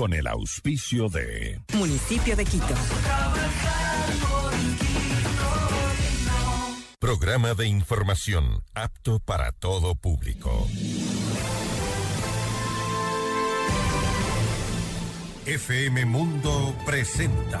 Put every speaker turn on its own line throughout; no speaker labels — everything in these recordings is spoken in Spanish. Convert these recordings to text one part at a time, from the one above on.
con el auspicio de
Municipio de Quito.
Programa de información apto para todo público. FM Mundo presenta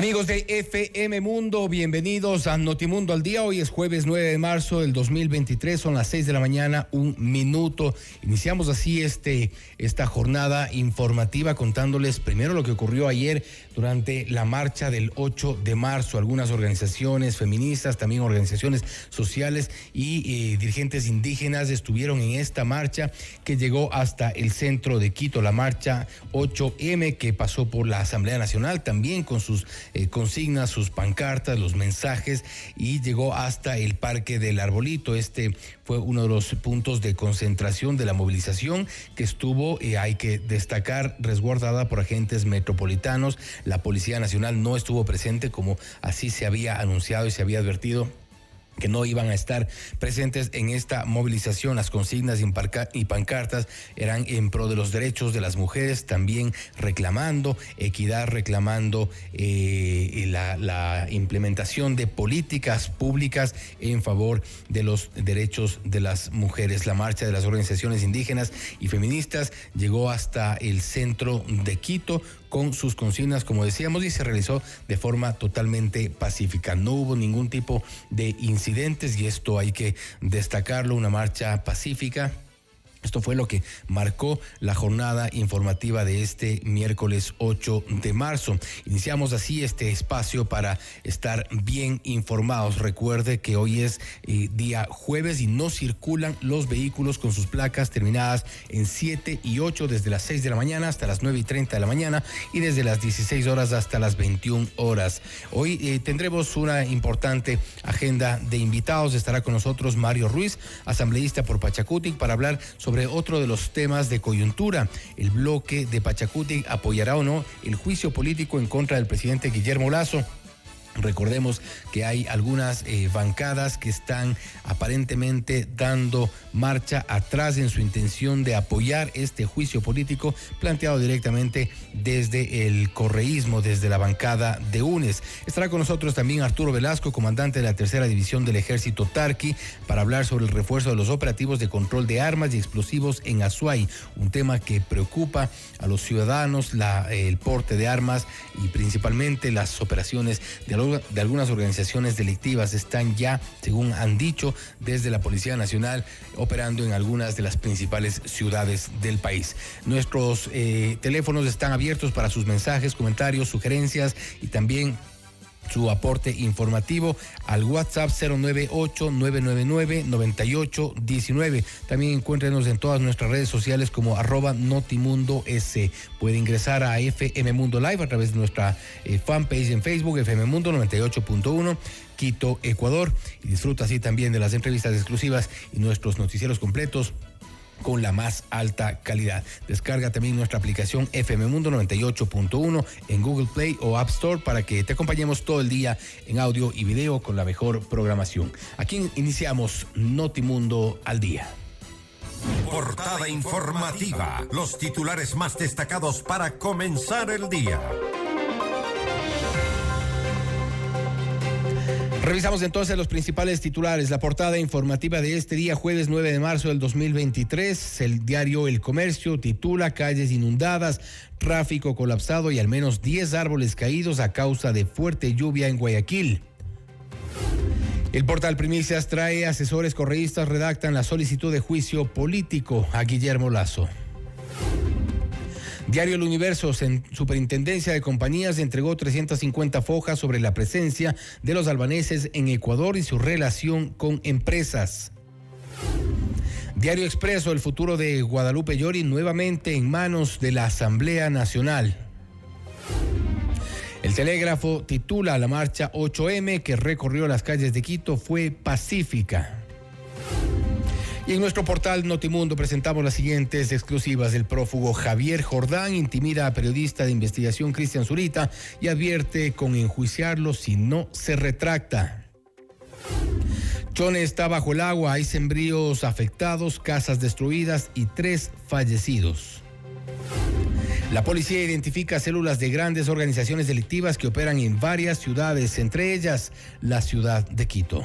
Amigos de FM Mundo, bienvenidos a Notimundo al día. Hoy es jueves 9 de marzo del 2023, son las 6 de la mañana, un minuto. Iniciamos así este, esta jornada informativa contándoles primero lo que ocurrió ayer durante la marcha del 8 de marzo. Algunas organizaciones feministas, también organizaciones sociales y eh, dirigentes indígenas estuvieron en esta marcha que llegó hasta el centro de Quito, la marcha 8M que pasó por la Asamblea Nacional también con sus eh, consignas, sus pancartas, los mensajes y llegó hasta el Parque del Arbolito. Este fue uno de los puntos de concentración de la movilización que estuvo, eh, hay que destacar, resguardada por agentes metropolitanos. La Policía Nacional no estuvo presente como así se había anunciado y se había advertido que no iban a estar presentes en esta movilización. Las consignas y pancartas eran en pro de los derechos de las mujeres, también reclamando equidad, reclamando eh, la, la, implementación de políticas públicas en favor de los derechos de las mujeres. La marcha de las organizaciones indígenas y feministas llegó hasta el centro de Quito con sus consignas, como decíamos, y se realizó de forma totalmente pacífica. No hubo ningún tipo de incidentes y esto hay que destacarlo, una marcha pacífica esto fue lo que marcó la jornada informativa de este miércoles 8 de marzo. Iniciamos así este espacio para estar bien informados. Recuerde que hoy es eh, día jueves y no circulan los vehículos con sus placas terminadas en 7 y 8 desde las 6 de la mañana hasta las 9 y 30 de la mañana y desde las 16 horas hasta las 21 horas. Hoy eh, tendremos una importante agenda de invitados. Estará con nosotros Mario Ruiz, asambleísta por Pachacutic, para hablar sobre sobre otro de los temas de coyuntura. El bloque de Pachacuti apoyará o no el juicio político en contra del presidente Guillermo Lazo. Recordemos que hay algunas eh, bancadas que están aparentemente dando marcha atrás en su intención de apoyar este juicio político planteado directamente desde el correísmo, desde la bancada de UNES. Estará con nosotros también Arturo Velasco, comandante de la tercera división del ejército Tarqui, para hablar sobre el refuerzo de los operativos de control de armas y explosivos en Azuay, un tema que preocupa a los ciudadanos, el porte de armas y principalmente las operaciones de de algunas organizaciones delictivas están ya, según han dicho, desde la Policía Nacional operando en algunas de las principales ciudades del país. Nuestros eh, teléfonos están abiertos para sus mensajes, comentarios, sugerencias y también su aporte informativo al WhatsApp 098-999-9819. También encuéntrenos en todas nuestras redes sociales como arroba Notimundo S. Puede ingresar a FM Mundo Live a través de nuestra eh, fanpage en Facebook, FM Mundo 98.1. Quito, Ecuador, y disfruta así también de las entrevistas exclusivas y nuestros noticieros completos con la más alta calidad. Descarga también nuestra aplicación FM Mundo 98.1 en Google Play o App Store para que te acompañemos todo el día en audio y video con la mejor programación. Aquí iniciamos Notimundo al día.
Portada informativa. Los titulares más destacados para comenzar el día.
Revisamos entonces los principales titulares. La portada informativa de este día, jueves 9 de marzo del 2023. El diario El Comercio titula Calles inundadas, tráfico colapsado y al menos 10 árboles caídos a causa de fuerte lluvia en Guayaquil. El portal Primicias trae asesores correístas redactan la solicitud de juicio político a Guillermo Lazo. Diario El Universo, Superintendencia de Compañías entregó 350 fojas sobre la presencia de los albaneses en Ecuador y su relación con empresas. Diario Expreso, el futuro de Guadalupe Llori nuevamente en manos de la Asamblea Nacional. El telégrafo titula la marcha 8M que recorrió las calles de Quito fue pacífica. Y en nuestro portal Notimundo presentamos las siguientes exclusivas. El prófugo Javier Jordán intimida a periodista de investigación Cristian Zurita y advierte con enjuiciarlo si no se retracta. Chone está bajo el agua, hay sembríos afectados, casas destruidas y tres fallecidos. La policía identifica células de grandes organizaciones delictivas que operan en varias ciudades, entre ellas la ciudad de Quito.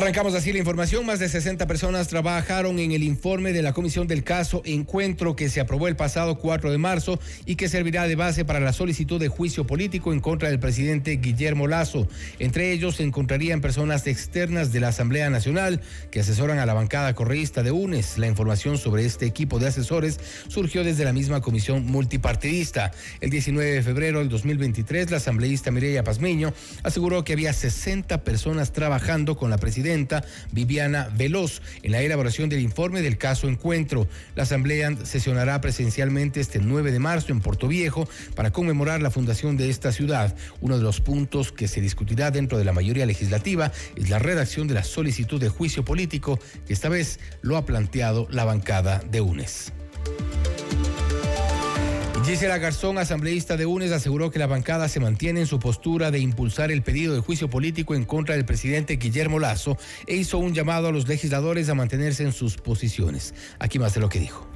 Arrancamos así la información. Más de 60 personas trabajaron en el informe de la Comisión del Caso Encuentro que se aprobó el pasado 4 de marzo y que servirá de base para la solicitud de juicio político en contra del presidente Guillermo Lazo. Entre ellos se encontrarían personas externas de la Asamblea Nacional que asesoran a la bancada correísta de UNES. La información sobre este equipo de asesores surgió desde la misma comisión multipartidista. El 19 de febrero del 2023, la asambleísta Mireya Pazmiño aseguró que había 60 personas trabajando con la presidencia Viviana Veloz en la elaboración del informe del caso Encuentro. La Asamblea sesionará presencialmente este 9 de marzo en Puerto Viejo para conmemorar la fundación de esta ciudad. Uno de los puntos que se discutirá dentro de la mayoría legislativa es la redacción de la solicitud de juicio político que esta vez lo ha planteado la bancada de UNES. Gisela Garzón, asambleísta de UNES, aseguró que la bancada se mantiene en su postura de impulsar el pedido de juicio político en contra del presidente Guillermo Lazo e hizo un llamado a los legisladores a mantenerse en sus posiciones. Aquí más de lo que dijo.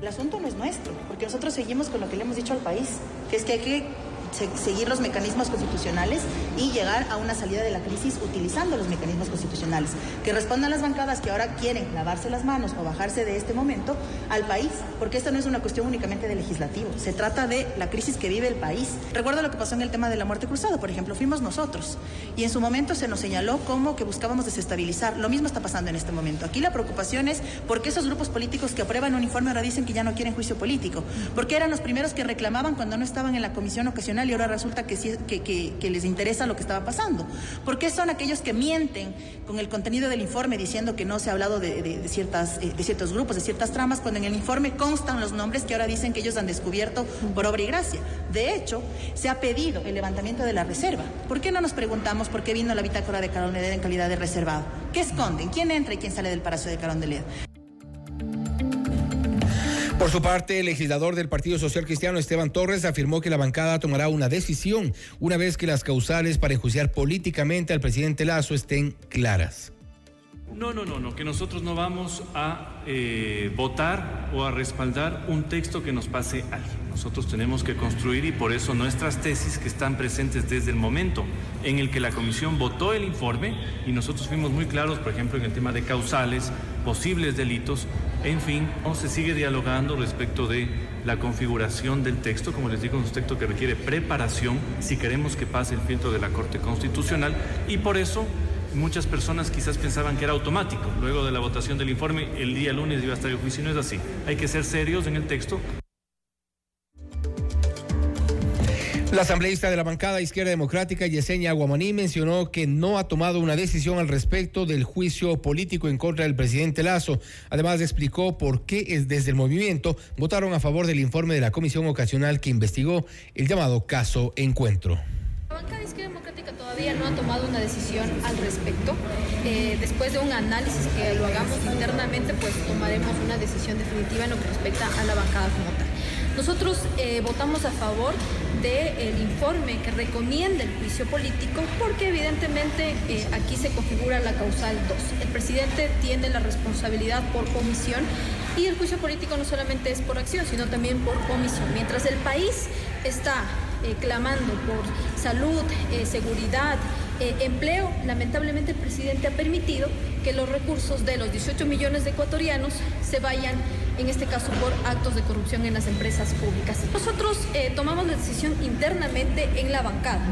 El asunto no es nuestro, porque nosotros seguimos con lo que le hemos dicho al país, que es que hay que seguir los mecanismos constitucionales y llegar a una salida de la crisis utilizando los mecanismos constitucionales. Que respondan las bancadas que ahora quieren lavarse las manos o bajarse de este momento al país, porque esto no es una cuestión únicamente de legislativo, se trata de la crisis que vive el país. Recuerdo lo que pasó en el tema de la muerte cruzada, por ejemplo, fuimos nosotros y en su momento se nos señaló como que buscábamos desestabilizar. Lo mismo está pasando en este momento. Aquí la preocupación es por qué esos grupos políticos que aprueban un informe ahora dicen que ya no quieren juicio político, porque eran los primeros que reclamaban cuando no estaban en la comisión ocasional y ahora resulta que, que, les interesa lo que estaba pasando. ¿Por qué son aquellos que mienten con el contenido del informe diciendo que no se ha hablado de, ciertas, eh, de ciertos grupos, de ciertas tramas, cuando en el informe constan los nombres que ahora dicen que ellos han descubierto por obra y gracia? De hecho, se ha pedido el levantamiento de la reserva. ¿Por qué no nos preguntamos por qué vino la bitácora de Carondelet en calidad de reservado? ¿Qué esconden? ¿Quién entra y quién sale del Palacio de Carondelet?
Por su parte, el legislador del Partido Social Cristiano, Esteban Torres, afirmó que la bancada tomará una decisión una vez que las causales para enjuiciar políticamente al presidente Lazo estén claras.
No, no, no, no, que nosotros no vamos a eh, votar o a respaldar un texto que nos pase alguien. Nosotros tenemos que construir y por eso nuestras tesis que están presentes desde el momento en el que la comisión votó el informe y nosotros fuimos muy claros, por ejemplo, en el tema de causales, posibles delitos, en fin, se sigue dialogando respecto de la configuración del texto, como les digo, es un texto que requiere preparación si queremos que pase el filtro de la Corte Constitucional y por eso muchas personas quizás pensaban que era automático. Luego de la votación del informe, el día lunes iba a estar el juicio y no es así. Hay que ser serios en el texto.
La asambleísta de la bancada Izquierda Democrática, Yesenia Guamaní, mencionó que no ha tomado una decisión al respecto del juicio político en contra del presidente Lazo. Además, explicó por qué desde el movimiento votaron a favor del informe de la comisión ocasional que investigó el llamado caso Encuentro.
La bancada Izquierda Democrática todavía no ha tomado una decisión al respecto. Eh, después de un análisis que lo hagamos internamente, pues tomaremos una decisión definitiva en lo que respecta a la bancada como tal. Nosotros eh, votamos a favor del informe que recomienda el juicio político porque evidentemente eh, aquí se configura la causal 2. El presidente tiene la responsabilidad por comisión y el juicio político no solamente es por acción, sino también por comisión. Mientras el país está eh, clamando por salud, seguridad, empleo, lamentablemente el presidente ha permitido que los recursos de los 18 millones de ecuatorianos se vayan en este caso por actos de corrupción en las empresas públicas. Nosotros eh, tomamos la decisión internamente en la bancada.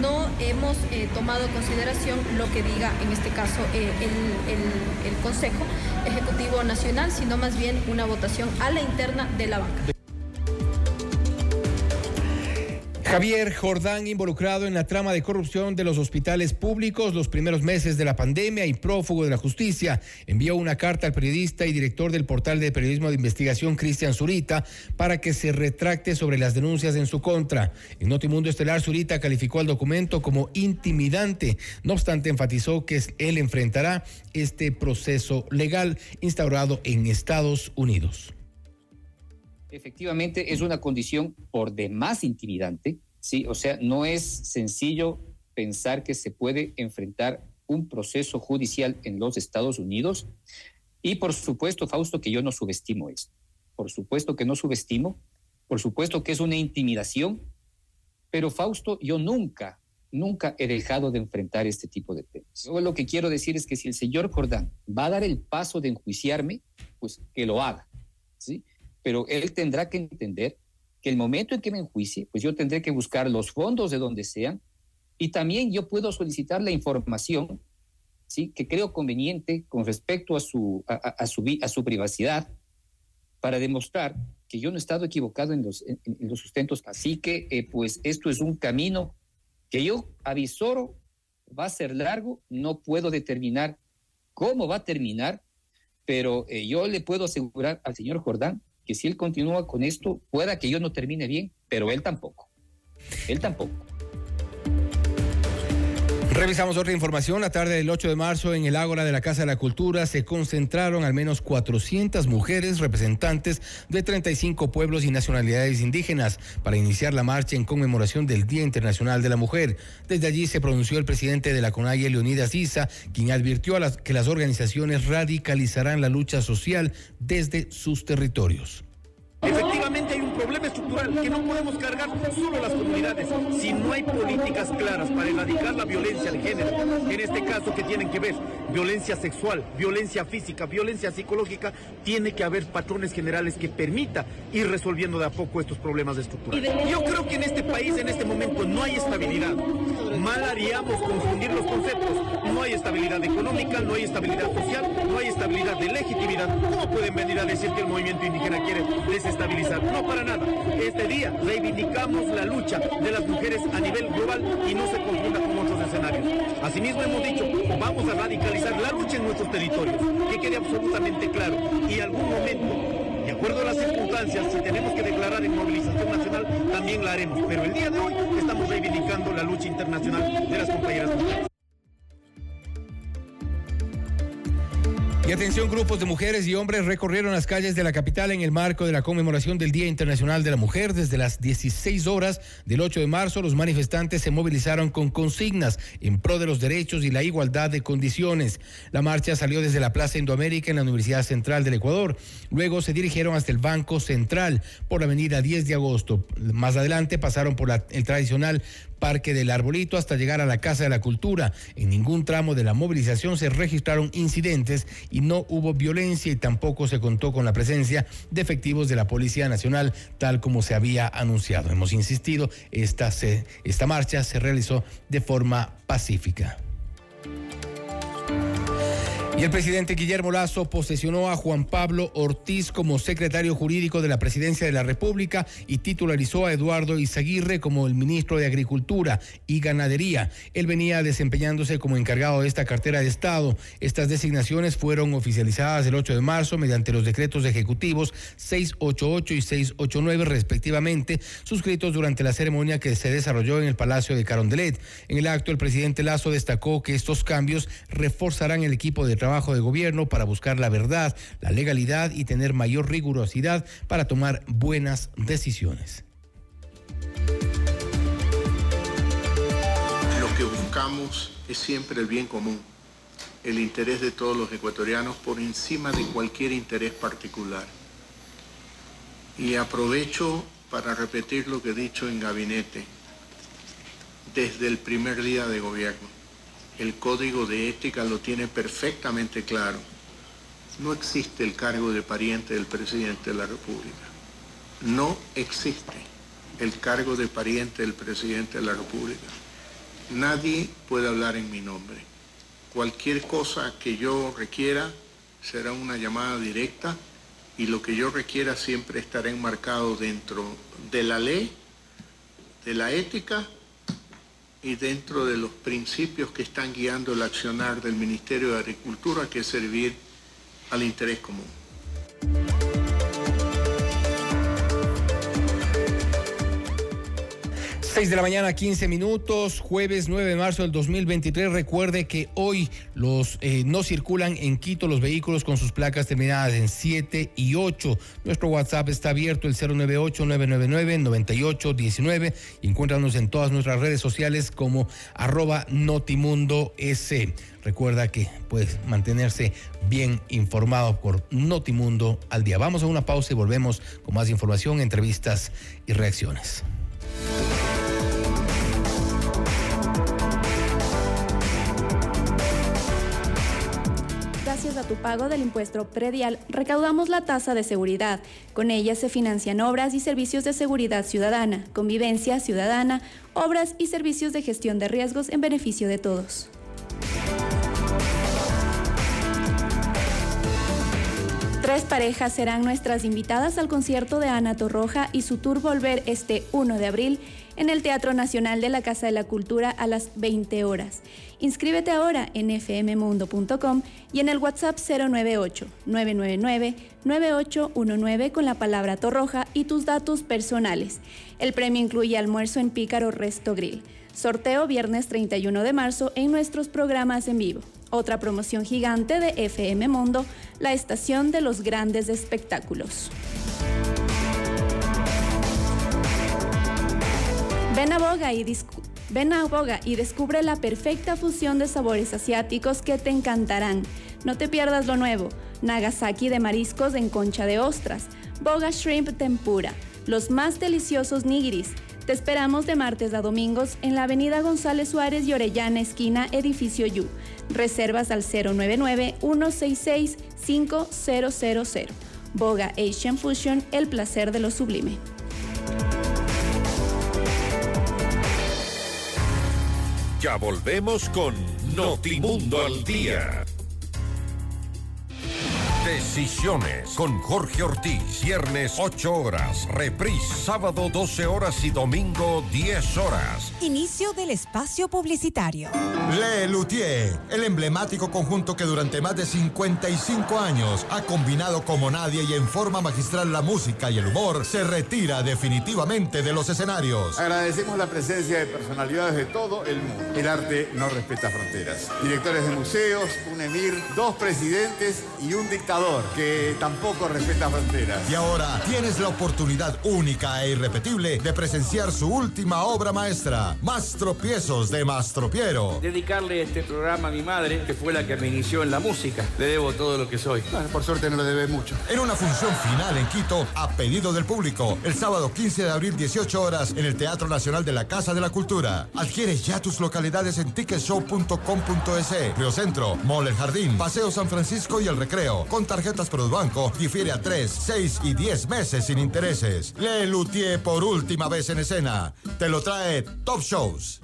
no hemos eh, tomado en consideración lo que diga en este caso eh, el, el Consejo Ejecutivo Nacional, sino más bien una votación a la interna de la banca.
Javier Jordán, involucrado en la trama de corrupción de los hospitales públicos los primeros meses de la pandemia y prófugo de la justicia, envió una carta al periodista y director del portal de periodismo de investigación Cristian Zurita para que se retracte sobre las denuncias en su contra. En Notimundo Estelar, Zurita calificó al documento como intimidante. No obstante, enfatizó que él enfrentará este proceso legal instaurado en Estados Unidos
efectivamente es una condición por demás intimidante ¿sí? O sea, no es sencillo pensar que se puede enfrentar un proceso judicial en los Estados Unidos. Y por supuesto, Fausto, que yo no subestimo esto. Por supuesto que no subestimo. Por supuesto que es una intimidación. Pero Fausto, yo nunca, nunca he dejado de enfrentar este tipo de temas. Yo lo que quiero decir es que si el señor Jordán va a dar el paso de enjuiciarme, pues que lo haga. ¿sí? Pero él tendrá que entender que el momento en que me enjuicie, pues yo tendré que buscar los fondos de donde sean y también yo puedo solicitar la información ¿sí? que creo conveniente con respecto a su, a, su, a su privacidad para demostrar que yo no he estado equivocado en los, en, los sustentos. Así que, eh, pues, esto es un camino que yo avisoro, va a ser largo, no puedo determinar cómo va a terminar, pero eh, yo le puedo asegurar al señor Jordán que si él continúa con esto, pueda que yo no termine bien, pero él tampoco. Él tampoco.
Revisamos otra información. La tarde del 8 de marzo en el Ágora de la Casa de la Cultura se concentraron al menos 400 mujeres representantes de 35 pueblos y nacionalidades indígenas para iniciar la marcha en conmemoración del Día Internacional de la Mujer. Desde allí se pronunció el presidente de la CONAIE, Leonidas Isa, quien advirtió a las, que las organizaciones radicalizarán la lucha social desde sus territorios.
Efectivamente hay un problema estructural que no podemos cargar solo las comunidades si no hay políticas claras para erradicar la violencia de género, en este caso que tienen que ver violencia sexual, violencia física, violencia psicológica, tiene que haber patrones generales que permita ir resolviendo de a poco estos problemas estructurales. Yo creo que en este país en este momento no hay estabilidad. Mal haríamos confundir los conceptos. No hay estabilidad económica, no hay estabilidad social, no hay estabilidad de legitimidad. ¿Cómo pueden venir a decir que el movimiento indígena quiere desestabilizar No para nada. Este día reivindicamos la lucha de las mujeres a nivel global y no se confunda con otros escenarios. Asimismo hemos dicho, vamos a radicalizar la lucha en nuestros territorios, que quede absolutamente claro. Y algún momento, de acuerdo a las circunstancias, si tenemos que declarar en movilización nacional, también la haremos. Pero el día de hoy estamos reivindicando la lucha internacional de las compañeras mujeres.
Y atención, grupos de mujeres y hombres recorrieron las calles de la capital en el marco de la conmemoración del Día Internacional de la Mujer. Desde las 16 horas del 8 de marzo, los manifestantes se movilizaron con consignas en pro de los derechos y la igualdad de condiciones. La marcha salió desde la Plaza Indoamérica en la Universidad Central del Ecuador. Luego se dirigieron hasta el Banco Central por la avenida 10 de agosto. Más adelante pasaron por el tradicional Parque del Arbolito hasta llegar a la Casa de la Cultura. En ningún tramo de la movilización se registraron incidentes y no hubo violencia y tampoco se contó con la presencia de efectivos de la Policía Nacional, tal como se había anunciado. Hemos insistido, esta, esta marcha se realizó de forma pacífica. Y el presidente Guillermo Lazo posesionó a Juan Pablo Ortiz como secretario jurídico de la Presidencia de la República y titularizó a Eduardo Izaguirre como el ministro de Agricultura y Ganadería. Él venía desempeñándose como encargado de esta cartera de Estado. Estas designaciones fueron oficializadas el 8 de marzo mediante los decretos ejecutivos 688 y 689 respectivamente, suscritos durante la ceremonia que se desarrolló en el Palacio de Carondelet. En el acto, el presidente Lazo destacó que estos cambios reforzarán el equipo de trabajo de gobierno para buscar la verdad, la legalidad y tener mayor rigurosidad para tomar buenas decisiones.
Lo que buscamos es siempre el bien común, el interés de todos los ecuatorianos por encima de cualquier interés particular. Y aprovecho para repetir lo que he dicho en gabinete desde el primer día de gobierno el código de ética lo tiene perfectamente claro. No existe el cargo de pariente del presidente de la República. No existe el cargo de pariente del presidente de la República. Nadie puede hablar en mi nombre. Cualquier cosa que yo requiera será una llamada directa y lo que yo requiera siempre estará enmarcado dentro de la ley, de la ética y dentro de los principios que están guiando el accionar del Ministerio de Agricultura, que es servir al interés común.
6 de la mañana, 15 minutos, jueves 9 de marzo del 2023. Recuerde que hoy los eh, no circulan en Quito los vehículos con sus placas terminadas en 7 y 8. Nuestro WhatsApp está abierto, el 098-999-9819. Y encuéntranos en todas nuestras redes sociales como arroba Notimundo S. Recuerda que puedes mantenerse bien informado por Notimundo al día. Vamos a una pausa y volvemos con más información, entrevistas y reacciones.
A tu pago del impuesto predial, recaudamos la tasa de seguridad. Con ella se financian obras y servicios de seguridad ciudadana, convivencia ciudadana, obras y servicios de gestión de riesgos en beneficio de todos. Tres parejas serán nuestras invitadas al concierto de Ana Torroja y su tour Volver este 1 de abril en el Teatro Nacional de la Casa de la Cultura a las 20 horas. Inscríbete ahora en fmmundo.com y en el WhatsApp 098-999-9819 con la palabra Torroja y tus datos personales. El premio incluye almuerzo en Pícaro Resto Grill. Sorteo viernes 31 de marzo en nuestros programas en vivo. Otra promoción gigante de FM Mundo, la estación de los grandes espectáculos. Ven a Boga y Ven a Boga y descubre la perfecta fusión de sabores asiáticos que te encantarán. No te pierdas lo nuevo. Nagasaki de mariscos en concha de ostras. Boga Shrimp Tempura. Los más deliciosos nigiris. Te esperamos de martes a domingos en la avenida González Suárez y Orellana, esquina Edificio Yu. Reservas al 099-166-5000. Boga Asian Fusion, el placer de lo sublime.
Ya volvemos con Notimundo al Día. Decisiones con Jorge Ortiz. Viernes 8 horas. Reprise sábado 12 horas y domingo 10 horas.
Inicio del espacio publicitario.
Le Luthier, el emblemático conjunto que durante más de 55 años ha combinado como nadie y en forma magistral la música y el humor, se retira definitivamente de los escenarios.
Agradecemos la presencia de personalidades de todo el mundo. El arte no respeta fronteras. Directores de museos, un emir, dos presidentes y un dictador que tampoco respeta fronteras.
Y ahora tienes la oportunidad única e irrepetible de presenciar su última obra maestra, Más tropiezos de Mastropiero.
Dedicarle este programa a mi madre, que fue la que me inició en la música. Le debo todo lo que soy.
por suerte no le debe mucho.
En una función final en Quito, a pedido del público, el sábado 15 de abril, 18 horas, en el Teatro Nacional de la Casa de la Cultura. Adquiere ya tus localidades en ticketshow.com.es, Río Centro, Mall El Jardín, Paseo San Francisco y El Recreo. Con tarjetas Produbanco difiere a 3, 6 y 10 meses sin intereses. Le Luthier por última vez en escena. Te lo trae Top Shows.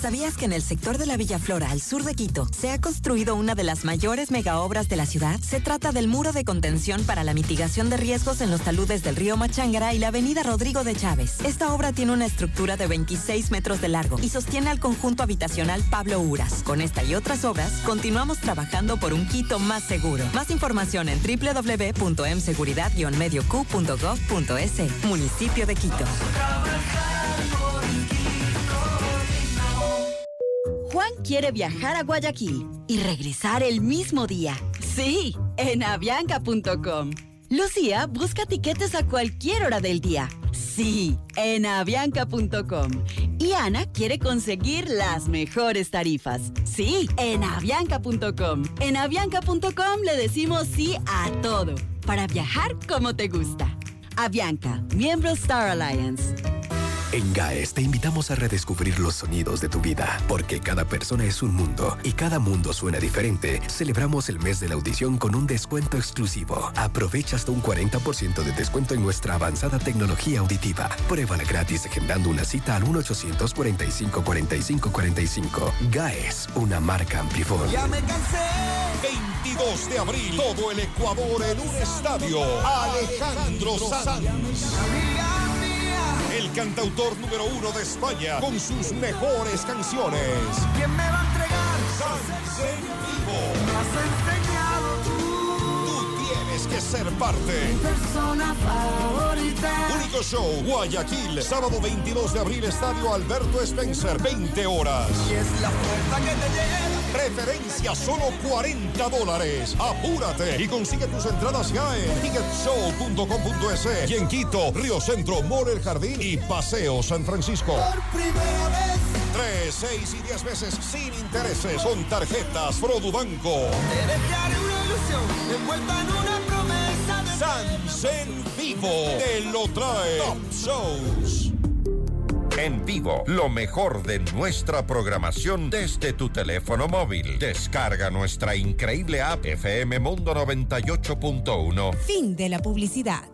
¿Sabías que en el sector de la Villa Flora, al sur de Quito, se ha construido una de las mayores megaobras de la ciudad? Se trata del muro de contención para la mitigación de riesgos en los taludes del río Machangara y la avenida Rodrigo de Chávez. Esta obra tiene una estructura de 26 metros de largo y sostiene al conjunto habitacional Pablo Uras. Con esta y otras obras, continuamos trabajando por un Quito más seguro. Más en www.mseguridad-medioq.gov.es. Municipio de Quito. Juan quiere viajar a Guayaquil y regresar el mismo día. Sí, en avianca.com. Lucía busca tiquetes a cualquier hora del día. Sí, en avianca.com. Y Ana quiere conseguir las mejores tarifas. Sí, en avianca.com. En avianca.com le decimos sí a todo, para viajar como te gusta. Avianca, miembro Star Alliance.
En GAES te invitamos a redescubrir los sonidos de tu vida, porque cada persona es un mundo y cada mundo suena diferente. Celebramos el mes de la audición con un descuento exclusivo. Aprovecha hasta un 40% de descuento en nuestra avanzada tecnología auditiva. Pruébala gratis agendando una cita al 1-845 45 45. GAES, una marca Amplifon.
Ya me cansé. 22 de abril, todo el Ecuador en un estadio. Alejandro Sanz. El cantautor número uno de España con sus mejores canciones.
¿Quién me va a entregar?
En vivo. Ser parte.
Mi persona favorita.
Único show, Guayaquil, sábado 22 de abril, Estadio Alberto Spencer, 20 horas.
Y es la puerta que te lleva.
Preferencia solo 40 dólares. Apúrate y consigue tus entradas ya en ticketshow.com.es y en Quito, Río Centro, Mall El Jardín y Paseo San Francisco.
Por primera vez.
3, 6 y 10 veces sin intereses con tarjetas Produbanco.
Te dejaré una ilusión envuelta en una
Sans en vivo te lo trae Top Shows.
En vivo, lo mejor de nuestra programación desde tu teléfono móvil. Descarga nuestra increíble app FM Mundo 98.1.
Fin de la publicidad.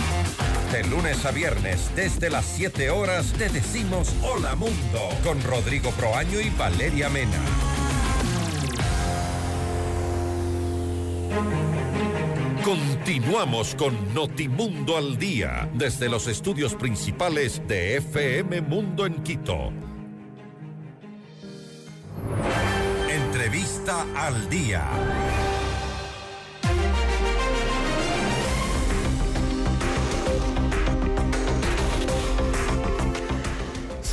De lunes a viernes, desde las 7 horas, te decimos Hola Mundo con Rodrigo Proaño y Valeria Mena. Continuamos con Notimundo al Día, desde los estudios principales de FM Mundo en Quito. Entrevista al Día.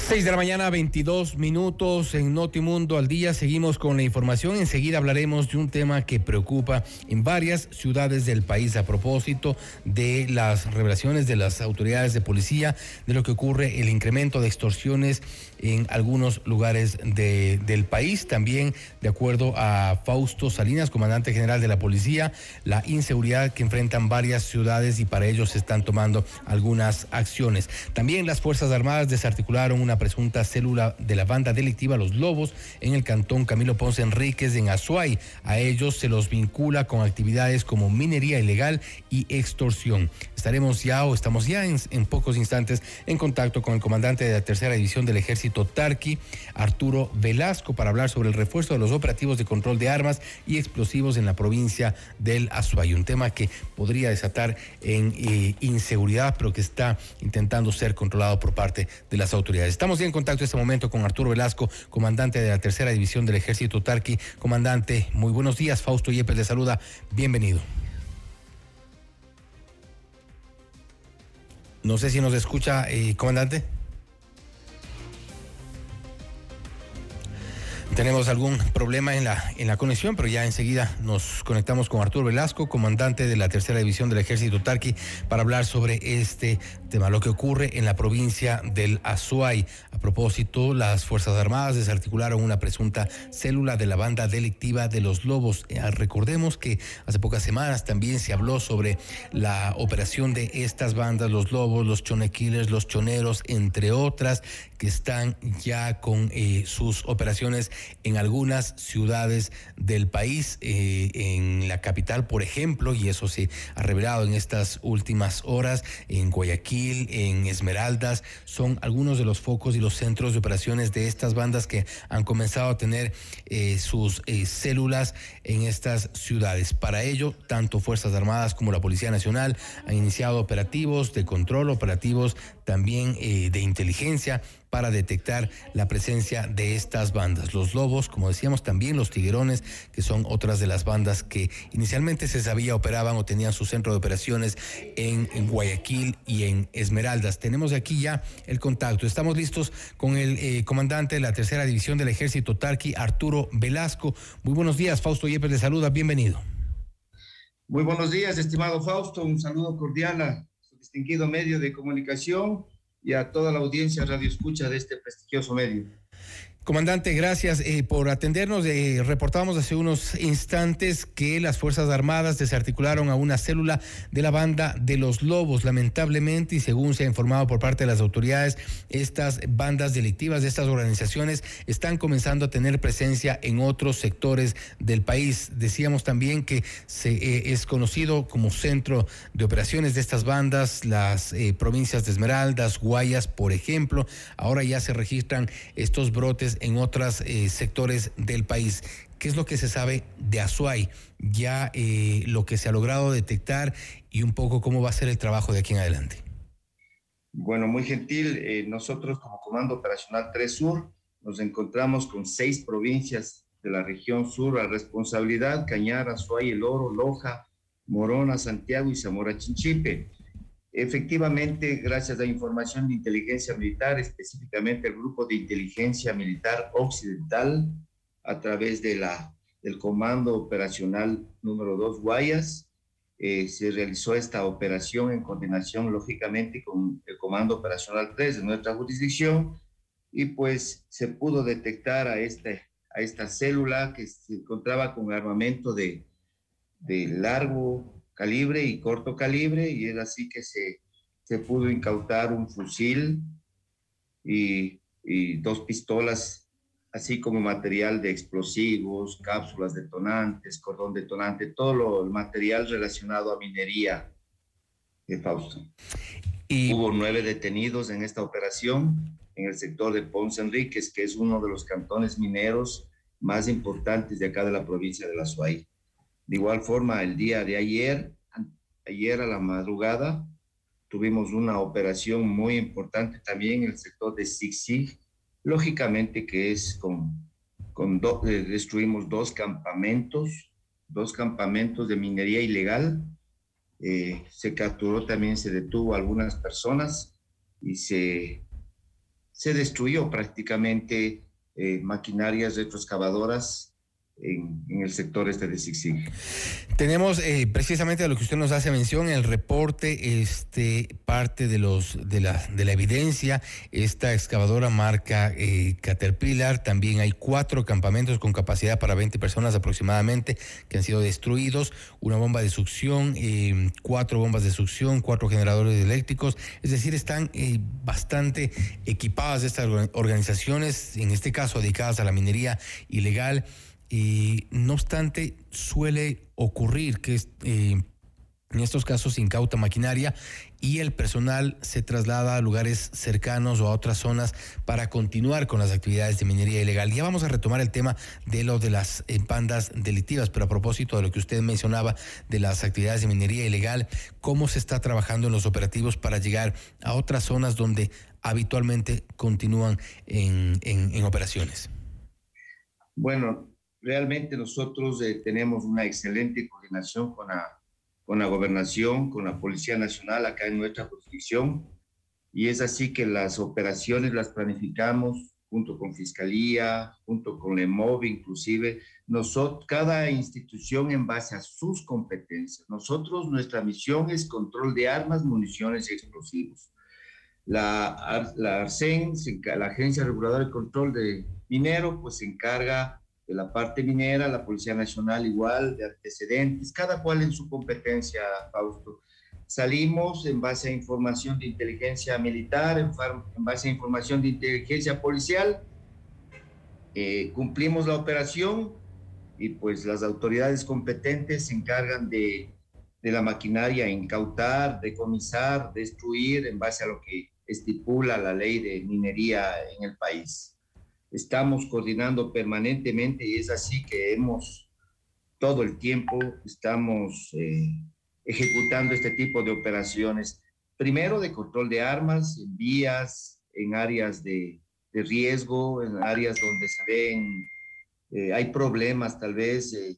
Seis de la mañana, 22 minutos en Notimundo al día. Seguimos con la información. Enseguida hablaremos de un tema que preocupa en varias ciudades del país a propósito de las revelaciones de las autoridades de policía, de lo que ocurre, el incremento de extorsiones en algunos lugares de- del país. También, de acuerdo a Fausto Salinas, comandante general de la policía, la inseguridad que enfrentan varias ciudades y para ello se están tomando algunas acciones. También las Fuerzas Armadas desarticularon una presunta célula de la banda delictiva Los Lobos en el cantón Camilo Ponce Enríquez en Azuay. A ellos se los vincula con actividades como minería ilegal y extorsión. Estaremos ya o estamos ya en, en pocos instantes en contacto con el comandante de la tercera división del ejército Tarqui, Arturo Velasco, para hablar sobre el refuerzo de los operativos de control de armas y explosivos en la provincia del Azuay. Un tema que podría desatar en eh, inseguridad, pero que está intentando ser controlado por parte de las autoridades. Estamos en contacto en este momento con Arturo Velasco, comandante de la tercera división del ejército Tarqui. Comandante, muy buenos días. Fausto Yepes le saluda. Bienvenido. No sé si nos escucha, eh, comandante. Tenemos algún problema en la, en la conexión, pero ya enseguida nos conectamos con Arturo Velasco, comandante de la tercera división del ejército Tarqui, para hablar sobre este tema, lo que ocurre en la provincia del Azuay. A propósito, las Fuerzas Armadas desarticularon una presunta célula de la banda delictiva de los Lobos. Eh, recordemos que hace pocas semanas también se habló sobre la operación de estas bandas, los Lobos, los Chonequiles, los Choneros, entre otras, que están ya con eh, sus operaciones en algunas ciudades del país, eh, en la capital, por ejemplo, y eso se ha revelado en estas últimas horas, en Guayaquil, en Esmeraldas, son algunos de los focos y los centros de operaciones de estas bandas que han comenzado a tener eh, sus eh, células en estas ciudades. Para ello, tanto Fuerzas Armadas como la Policía Nacional han iniciado operativos de control, operativos también de inteligencia para detectar la presencia de estas bandas. Los lobos, como decíamos, también los tiguerones, que son otras de las bandas que inicialmente se sabía operaban o tenían su centro de operaciones en, Guayaquil y en Esmeraldas. Tenemos aquí ya el contacto. Estamos listos con el eh, comandante de la tercera división del ejército Tarqui, Arturo Velasco. Muy buenos días, Fausto Yepes le saluda, bienvenido.
Muy buenos días, estimado Fausto, un saludo cordial a su distinguido medio de comunicación y a toda la audiencia radio escucha de este prestigioso medio.
Comandante, gracias eh, por atendernos. Eh, reportábamos hace unos instantes que las Fuerzas Armadas desarticularon a una célula de la banda de los Lobos. Lamentablemente, y según se ha informado por parte de las autoridades, estas bandas delictivas de estas organizaciones están comenzando a tener presencia en otros sectores del país. Decíamos también que se, eh, es conocido como centro de operaciones de estas bandas, las provincias de Esmeraldas, Guayas, por ejemplo. Ahora ya se registran estos brotes en otros eh, sectores del país. ¿Qué es lo que se sabe de Azuay? Ya eh, lo que se ha logrado detectar y un poco cómo va a ser el trabajo de aquí en adelante.
Bueno, muy gentil. Eh, nosotros como Comando Operacional 3 Sur nos encontramos con seis provincias de la región sur a responsabilidad, Cañar, Azuay, El Oro, Loja, Morona, Santiago y Zamora Chinchipe. Efectivamente, gracias a información de inteligencia militar, específicamente el Grupo de Inteligencia Militar Occidental, a través de la, del Comando Operacional número 2 Guayas, eh, se realizó esta operación en coordinación, lógicamente, con el Comando Operacional 3 de nuestra jurisdicción, y pues se pudo detectar a, este, a esta célula que se encontraba con armamento de, de largo calibre y corto calibre, y es así que se, se pudo incautar un fusil y, y dos pistolas, así como material de explosivos, cápsulas detonantes, cordón detonante, todo lo, el material relacionado a minería de Fausto. Y... Hubo nueve detenidos en esta operación en el sector de Ponce Enríquez, que es uno de los cantones mineros más importantes de acá de la provincia de La Suay. De igual forma, el día de ayer, ayer a la madrugada, tuvimos una operación muy importante también en el sector de Sig lógicamente que es con, con eh, destruimos dos campamentos, dos campamentos de minería ilegal, eh, se capturó también, se detuvo a algunas personas y se, se destruyó prácticamente eh, maquinarias retroexcavadoras en, el sector este de Zig
Tenemos eh, precisamente a lo que usted nos hace mención, el reporte, este, parte de los de la, de la evidencia, esta excavadora marca eh, Caterpillar, también hay cuatro campamentos con capacidad para 20 personas aproximadamente que han sido destruidos, una bomba de succión, eh, cuatro bombas de succión, cuatro generadores eléctricos, es decir, están bastante equipadas estas organizaciones, en este caso dedicadas a la minería ilegal. Y no obstante, suele ocurrir que eh, en estos casos se incauta maquinaria y el personal se traslada a lugares cercanos o a otras zonas para continuar con las actividades de minería ilegal. Ya vamos a retomar el tema de lo de las eh, bandas delictivas, pero a propósito de lo que usted mencionaba de las actividades de minería ilegal, ¿cómo se está trabajando en los operativos para llegar a otras zonas donde habitualmente continúan en, en operaciones?
Bueno, realmente nosotros eh, tenemos una excelente coordinación con la, con la gobernación, con la Policía Nacional acá en nuestra jurisdicción. Y es así que las operaciones las planificamos junto con Fiscalía, junto con la EMOV inclusive, nosotros, cada institución en base a sus competencias. Nosotros, nuestra misión es control de armas, municiones y explosivos. La, la ARCEN, la Agencia Reguladora de Control de Minero, pues se encarga de la parte minera, la Policía Nacional igual, de antecedentes, cada cual en su competencia, Fausto. Salimos en base a información de inteligencia militar, en, base a información de inteligencia policial, eh, cumplimos la operación y pues las autoridades competentes se encargan de, de la maquinaria, incautar, decomisar, destruir en base a lo que estipula la ley de minería en el país estamos coordinando permanentemente y es así que hemos todo el tiempo estamos eh, ejecutando este tipo de operaciones. Primero de control de armas en vías, en áreas de, de riesgo, en áreas donde se ven, eh, hay problemas tal vez eh,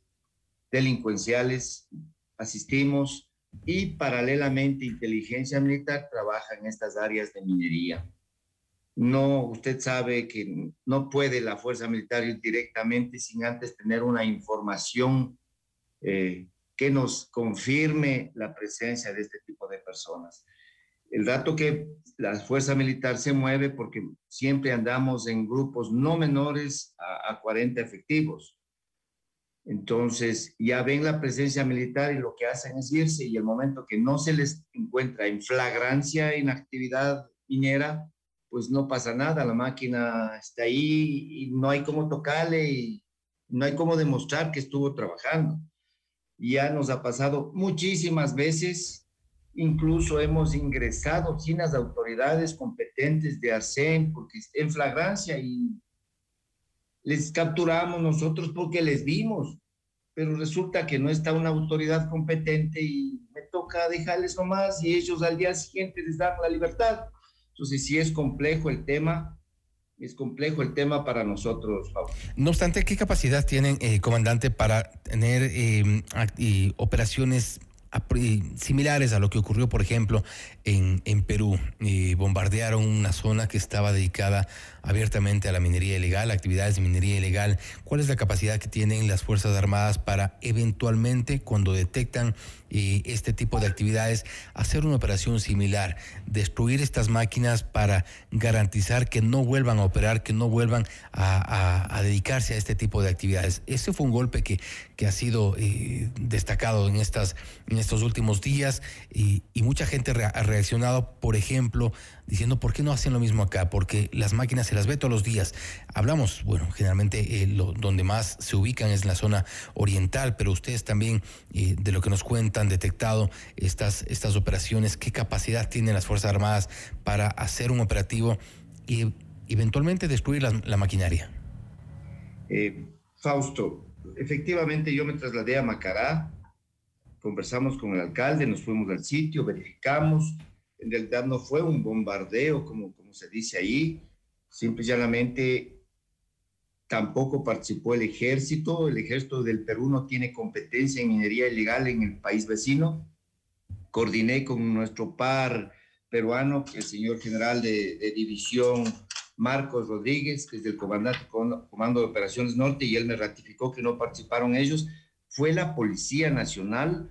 delincuenciales, asistimos y paralelamente inteligencia militar trabaja en estas áreas de minería. No, usted sabe que no puede la fuerza militar ir directamente sin antes tener una información eh, que nos confirme la presencia de este tipo de personas. El dato que la fuerza militar se mueve porque siempre andamos en grupos no menores a, a 40 efectivos. Entonces, ya ven la presencia militar y lo que hacen es irse y el momento que no se les encuentra en flagrancia en actividad minera, pues no pasa nada, la máquina está ahí y no hay cómo tocarle y no hay cómo demostrar que estuvo trabajando. Ya nos ha pasado muchísimas veces, incluso hemos ingresado sin las autoridades competentes de ARCEN porque en flagrancia y les capturamos nosotros porque les vimos, pero resulta que no está una autoridad competente y me toca dejarles nomás y ellos al día siguiente les dan la libertad. Entonces sí es complejo el tema, es complejo el tema para nosotros.
No obstante, ¿qué capacidad tienen, eh, comandante, para tener eh, operaciones similares a lo que ocurrió, por ejemplo, en, en Perú. bombardearon una zona que estaba dedicada abiertamente a la minería ilegal, actividades de minería ilegal. ¿Cuál es la capacidad que tienen las Fuerzas Armadas para eventualmente, cuando detectan eh, este tipo de actividades, hacer una operación similar, destruir estas máquinas para garantizar que no vuelvan a operar, que no vuelvan a, dedicarse a este tipo de actividades? Ese fue un golpe que, que ha sido eh, destacado en, estas, en estos últimos días y, mucha gente ha reaccionado, por ejemplo, diciendo, ¿por qué no hacen lo mismo acá? Porque las máquinas se las ve todos los días. Hablamos, bueno, generalmente eh, lo, donde más se ubican es en la zona oriental, pero ustedes también, eh, de lo que nos cuentan, detectado estas, estas operaciones, ¿qué capacidad tienen las Fuerzas Armadas para hacer un operativo y eventualmente destruir la, maquinaria?
Eh, Fausto, efectivamente yo me trasladé a Macará, conversamos con el alcalde, nos fuimos al sitio, verificamos, en realidad no fue un bombardeo como, se dice ahí, simple y llanamente tampoco participó el ejército, el ejército del Perú no tiene competencia en minería ilegal en el país vecino. Coordiné con nuestro par peruano, el señor general de, división Marcos Rodríguez, que es del comandante, Comando de Operaciones Norte, y él me ratificó que no participaron ellos. Fue la Policía Nacional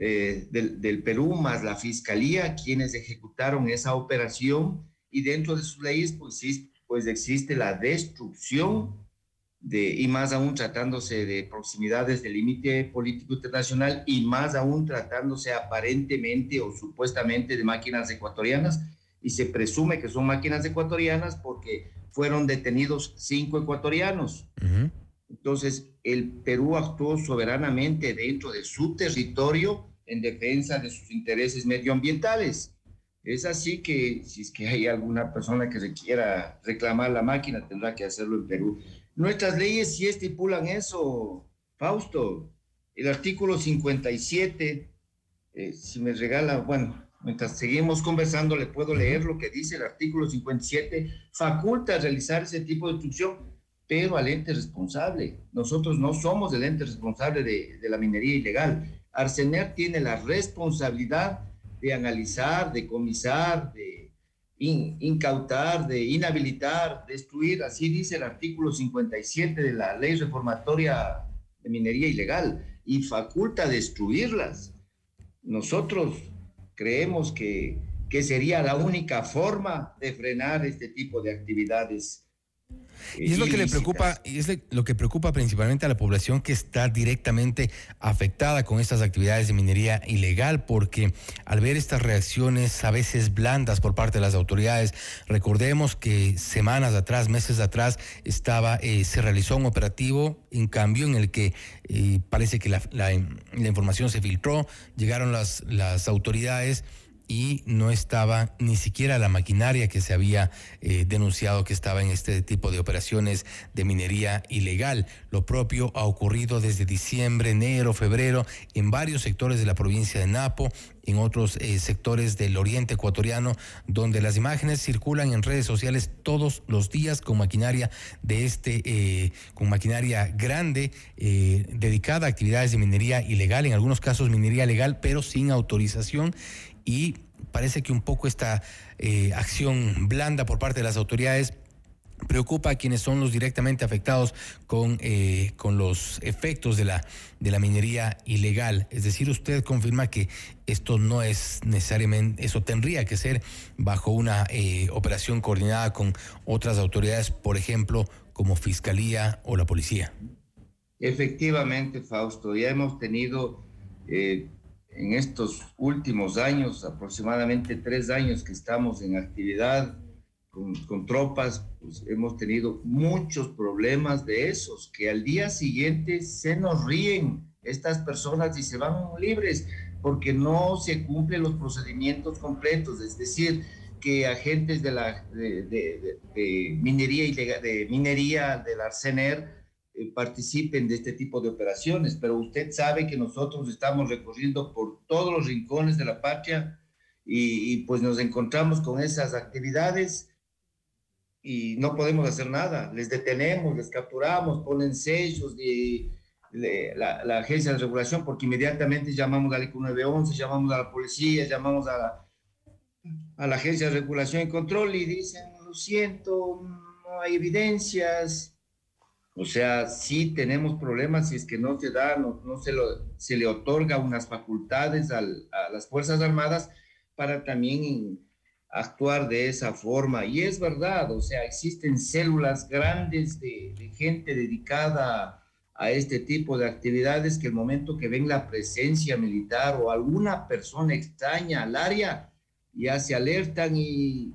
eh, del, del Perú más la Fiscalía quienes ejecutaron esa operación y dentro de sus leyes pues, pues existe la destrucción de, y más aún tratándose de proximidades del límite político internacional y más aún tratándose aparentemente o supuestamente de máquinas ecuatorianas y se presume que son máquinas ecuatorianas porque fueron detenidos cinco ecuatorianos. Entonces, el Perú actuó soberanamente dentro de su territorio en defensa de sus intereses medioambientales. Es así que si es que hay alguna persona que se quiera reclamar la máquina, tendrá que hacerlo en Perú. Nuestras leyes sí estipulan eso, Fausto. El artículo 57, eh, si me regala, bueno, mientras seguimos conversando, le puedo leer lo que dice el artículo 57, faculta realizar ese tipo de instrucción, pero al ente responsable. Nosotros no somos el ente responsable de, de la minería ilegal. Arsener tiene la responsabilidad de analizar, de comisar, de incautar, de inhabilitar, destruir, así dice el artículo 57 de la ley reformatoria de minería ilegal, y faculta destruirlas. Nosotros creemos que, que sería la única forma de frenar este tipo de actividades
y es lo que le preocupa, y es lo que preocupa principalmente a la población que está directamente afectada con estas actividades de minería ilegal, porque al ver estas reacciones a veces blandas por parte de las autoridades, recordemos que semanas atrás, meses atrás, estaba, eh, se realizó un operativo, en cambio, en el que eh, parece que la, información se filtró, llegaron las, las autoridades y no estaba ni siquiera la maquinaria que se había eh, denunciado que estaba en este tipo de operaciones de minería ilegal. Lo propio ha ocurrido desde diciembre, enero, febrero en varios sectores de la provincia de Napo, en otros eh, sectores del oriente ecuatoriano, donde las imágenes circulan en redes sociales todos los días con maquinaria de este, eh, con maquinaria grande dedicada a actividades de minería ilegal, en algunos casos minería legal, pero sin autorización y parece que un poco esta eh, acción blanda por parte de las autoridades preocupa a quienes son los directamente afectados con, eh, con los efectos de la, de la minería ilegal. Es decir, usted confirma que esto no es necesariamente, eso tendría que ser bajo una eh, operación coordinada con otras autoridades, por ejemplo, como Fiscalía o la Policía.
Efectivamente, Fausto, ya hemos tenido en estos últimos años, aproximadamente tres años que estamos en actividad con, tropas, pues hemos tenido muchos problemas de esos, que al día siguiente se nos ríen estas personas y se van libres porque no se cumplen los procedimientos completos, es decir, que agentes de la de, minería de minería del Arsener eh, participen de este tipo de operaciones, pero usted sabe que nosotros estamos recorriendo por todos los rincones de la patria y, pues nos encontramos con esas actividades y no podemos hacer nada. Les detenemos, les capturamos, ponen sellos de, la, agencia de regulación porque inmediatamente llamamos al IQ 911, llamamos a la policía, llamamos a la, a la agencia de regulación y control y dicen, lo siento, no hay evidencias, o sea, sí tenemos problemas si es que no se da, no, se, se le otorga unas facultades a las Fuerzas Armadas para también actuar de esa forma. Y es verdad, o sea, existen células grandes de, gente dedicada a este tipo de actividades que el momento que ven la presencia militar o alguna persona extraña al área, ya se alertan y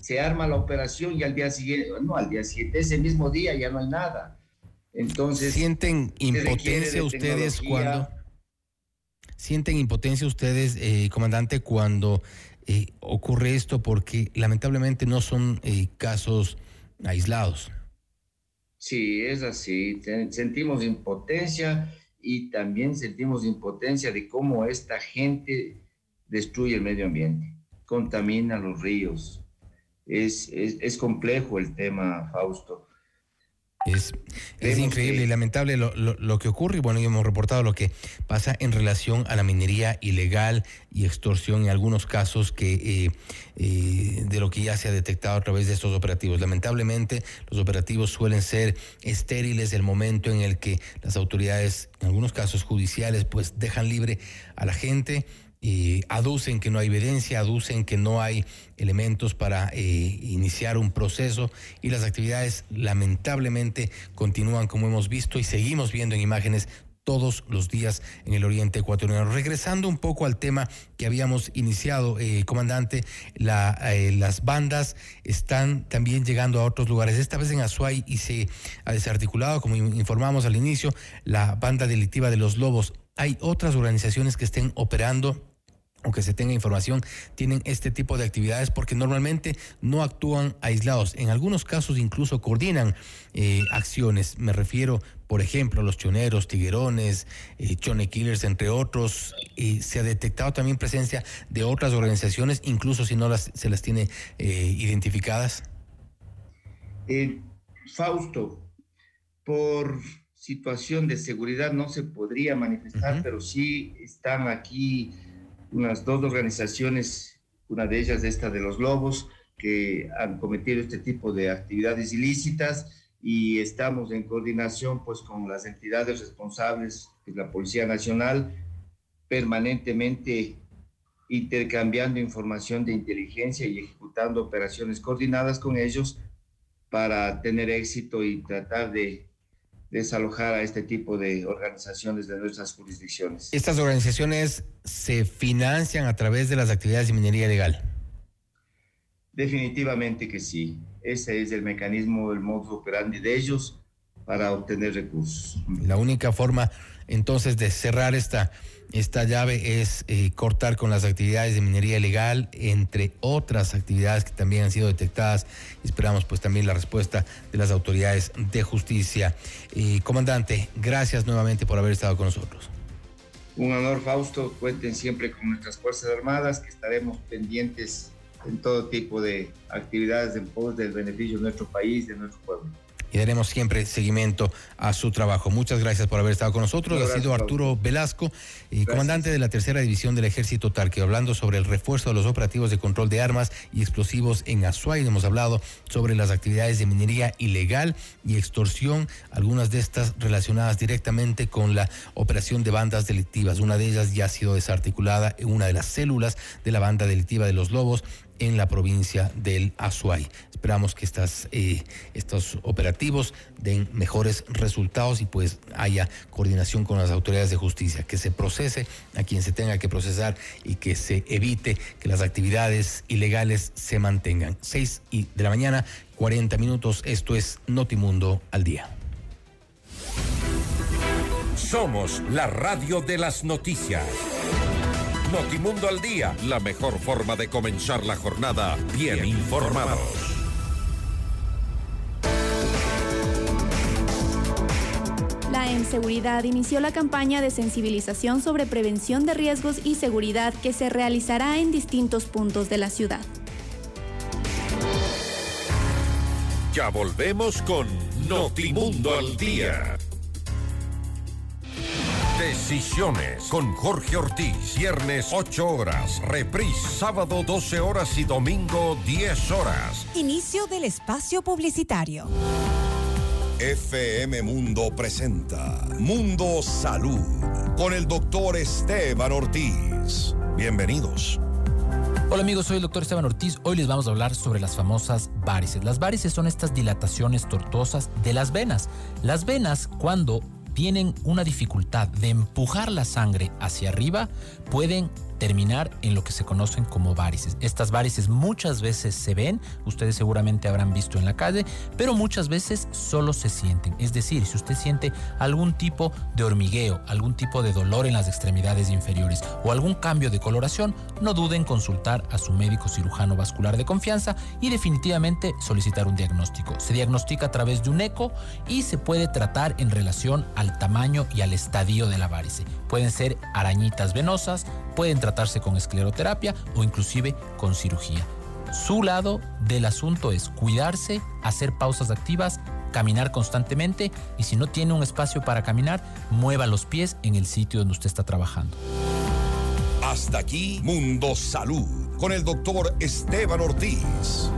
se arma la operación y al día siguiente, no, al día siguiente, ese mismo día ya no hay nada. Entonces...
¿Sienten impotencia ustedes cuando... ¿Sienten impotencia ustedes, eh, comandante, cuando eh, ocurre esto? Porque lamentablemente no son eh, casos aislados.
Sí, es así. Sentimos impotencia y también sentimos impotencia de cómo esta gente destruye el medio ambiente, contamina los ríos, es, es, complejo el tema, Fausto.
Es, es increíble y lamentable lo, lo, que ocurre. Y bueno, ya hemos reportado lo que pasa en relación a la minería ilegal y extorsión en algunos casos que eh, eh, de lo que ya se ha detectado a través de estos operativos. Lamentablemente, los operativos suelen ser estériles el momento en el que las autoridades, en algunos casos judiciales, pues dejan libre a la gente aducen que no hay evidencia, aducen que no hay elementos para eh, iniciar un proceso y las actividades lamentablemente continúan como hemos visto y seguimos viendo en imágenes todos los días en el oriente ecuatoriano. Regresando un poco al tema que habíamos iniciado, eh, comandante, la, eh, las bandas están también llegando a otros lugares, esta vez en Azuay y se ha desarticulado, como informamos al inicio, la banda delictiva de los lobos. Hay otras organizaciones que estén operando aunque se tenga información, tienen este tipo de actividades porque normalmente no actúan aislados. En algunos casos incluso coordinan eh, acciones. Me refiero, por ejemplo, a los choneros, tiguerones, eh, chone killers, entre otros. y se ha detectado también presencia de otras organizaciones, incluso si no las, se las tiene eh, identificadas.
Fausto, por situación de seguridad no se podría manifestar, pero sí están aquí unas dos organizaciones, una de ellas esta de los Lobos, que han cometido este tipo de actividades ilícitas y estamos en coordinación pues con las entidades responsables, que la Policía Nacional, permanentemente intercambiando información de inteligencia y ejecutando operaciones coordinadas con ellos para tener éxito y tratar de desalojar a este tipo de organizaciones de nuestras jurisdicciones.
¿Estas organizaciones se financian a través de las actividades de minería ilegal?
Definitivamente que sí. Ese es el mecanismo, el modus operandi de ellos para obtener recursos.
La única forma entonces de cerrar esta, esta llave es eh, cortar con las actividades de minería ilegal, entre otras actividades que también han sido detectadas. Esperamos pues también la respuesta de las autoridades de justicia. Eh, comandante, gracias nuevamente por haber estado con nosotros.
Un honor, Fausto. Cuenten siempre con nuestras Fuerzas Armadas, que estaremos pendientes en todo tipo de actividades en pos del beneficio de nuestro país, de nuestro pueblo
y daremos siempre seguimiento a su trabajo. Muchas gracias por haber estado con nosotros. ha sido Arturo Velasco, eh, comandante de la tercera división del Ejército Tarque, hablando sobre el refuerzo de los operativos de control de armas y explosivos en Azuay. Hemos hablado sobre las actividades de minería ilegal y extorsión, algunas de estas relacionadas directamente con la operación de bandas delictivas. Una de ellas ya ha sido desarticulada en una de las células de la banda delictiva de los Lobos en la provincia del Azuay. Esperamos que estas, eh, estos operativos den mejores resultados y pues haya coordinación con las autoridades de justicia, que se procese a quien se tenga que procesar y que se evite que las actividades ilegales se mantengan. 6 de la mañana, 40 minutos, esto es Notimundo al día.
Somos la radio de las noticias. Notimundo al día, la mejor forma de comenzar la jornada bien informados.
La Seguridad inició la campaña de sensibilización sobre prevención de riesgos y seguridad que se realizará en distintos puntos de la ciudad.
Ya volvemos con Notimundo al día. Decisiones con Jorge Ortiz. Viernes 8 horas. Reprise sábado 12 horas y domingo 10 horas.
Inicio del espacio publicitario.
FM Mundo presenta Mundo Salud con el doctor Esteban Ortiz. Bienvenidos.
Hola amigos, soy el doctor Esteban Ortiz. Hoy les vamos a hablar sobre las famosas varices. Las varices son estas dilataciones tortuosas de las venas. Las venas, cuando tienen una dificultad de empujar la sangre hacia arriba, pueden terminar en lo que se conocen como varices. Estas varices muchas veces se ven, ustedes seguramente habrán visto en la calle, pero muchas veces solo se sienten. Es decir, si usted siente algún tipo de hormigueo, algún tipo de dolor en las extremidades inferiores o algún cambio de coloración, no duden en consultar a su médico cirujano vascular de confianza y definitivamente solicitar un diagnóstico. Se diagnostica a través de un eco y se puede tratar en relación al tamaño y al estadio de la varice. Pueden ser arañitas venosas, pueden tratarse con escleroterapia o inclusive con cirugía. Su lado del asunto es cuidarse, hacer pausas activas, caminar constantemente y si no tiene un espacio para caminar, mueva los pies en el sitio donde usted está trabajando.
Hasta aquí Mundo Salud con el doctor Esteban Ortiz.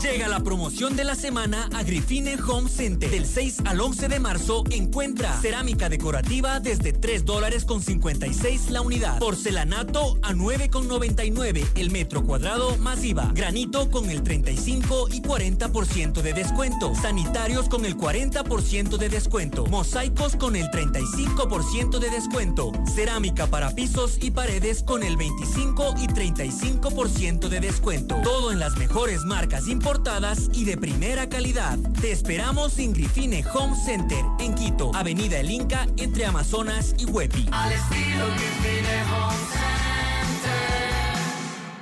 Llega la promoción de la semana a Grifine Home Center. Del 6 al 11 de marzo encuentra cerámica decorativa desde 3 dólares con 56 la unidad. Porcelanato a 9 con 99 el metro cuadrado más IVA. Granito con el 35 y 40% de descuento. Sanitarios con el 40% de descuento. Mosaicos con el 35% de descuento. Cerámica para pisos y paredes con el 25 y 35% de descuento. Todo en las mejores marcas importantes y de primera calidad. Te esperamos en Grifine Home Center, en Quito, Avenida El Inca, entre Amazonas y Huepi. Al estilo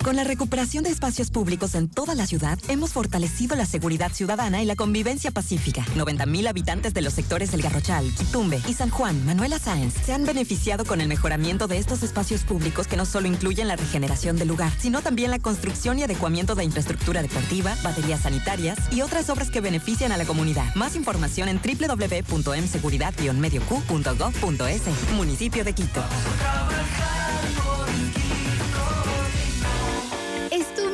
con la recuperación de espacios públicos en toda la ciudad, hemos fortalecido la seguridad ciudadana y la convivencia pacífica. 90.000 habitantes de los sectores El Garrochal, Quitumbe y San Juan, Manuela Sáenz, se han beneficiado con el mejoramiento de estos espacios públicos que no solo incluyen la regeneración del lugar, sino también la construcción y adecuamiento de infraestructura deportiva, baterías sanitarias y otras obras que benefician a la comunidad. Más información en www.mseguridad-medioq.gov.es. Municipio de Quito.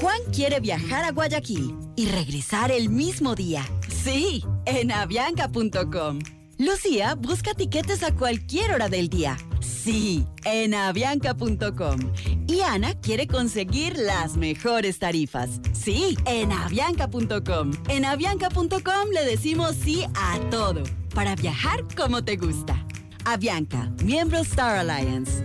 Juan quiere viajar a Guayaquil y regresar el mismo día. Sí, en avianca.com. Lucía busca tiquetes a cualquier hora del día
Sí, en avianca.com. Y Ana quiere conseguir las mejores tarifas. Sí, en avianca.com. En avianca.com le decimos sí a todo para viajar como te gusta. Avianca, miembro Star Alliance.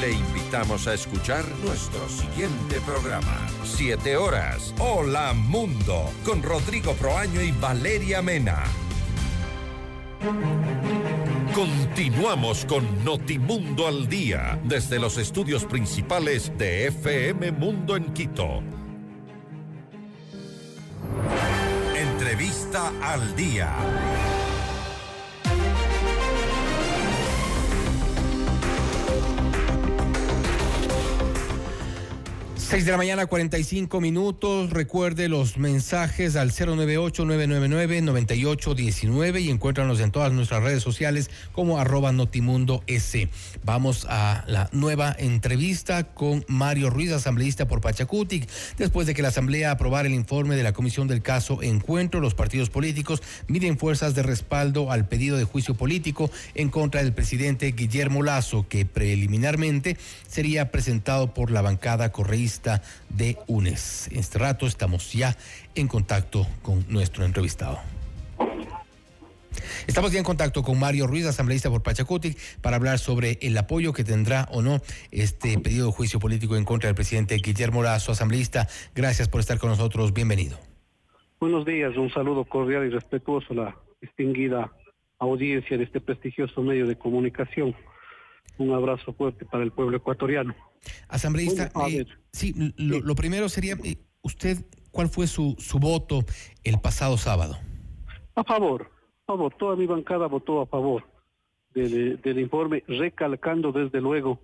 Le invitamos a escuchar nuestro siguiente programa. Siete horas. Hola Mundo. Con Rodrigo Proaño y Valeria Mena. Continuamos con Notimundo al Día. Desde los estudios principales de FM Mundo en Quito. Entrevista al Día.
6 de la mañana, 45 minutos. Recuerde los mensajes al 098-999-9819 y encuéntranos en todas nuestras redes sociales como arroba Notimundo S. Vamos a la nueva entrevista con Mario Ruiz, asambleísta por Pachacutic. Después de que la Asamblea aprobara el informe de la Comisión del Caso Encuentro, los partidos políticos miden fuerzas de respaldo al pedido de juicio político en contra del presidente Guillermo Lazo, que preliminarmente sería presentado por la bancada correísta de UNES. En este rato estamos ya en contacto con nuestro entrevistado. Estamos ya en contacto con Mario Ruiz, asambleísta por Pachacutic, para hablar sobre el apoyo que tendrá o no este pedido de juicio político en contra del presidente Guillermo Lazo, asambleísta. Gracias por estar con nosotros. Bienvenido.
Buenos días, un saludo cordial y respetuoso a la distinguida audiencia de este prestigioso medio de comunicación. Un abrazo fuerte para el pueblo ecuatoriano.
Asambleísta, eh, sí, lo, primero sería, eh, ¿usted cuál fue su, su voto el pasado sábado?
A favor, a favor, toda mi bancada votó a favor del, del informe, recalcando desde luego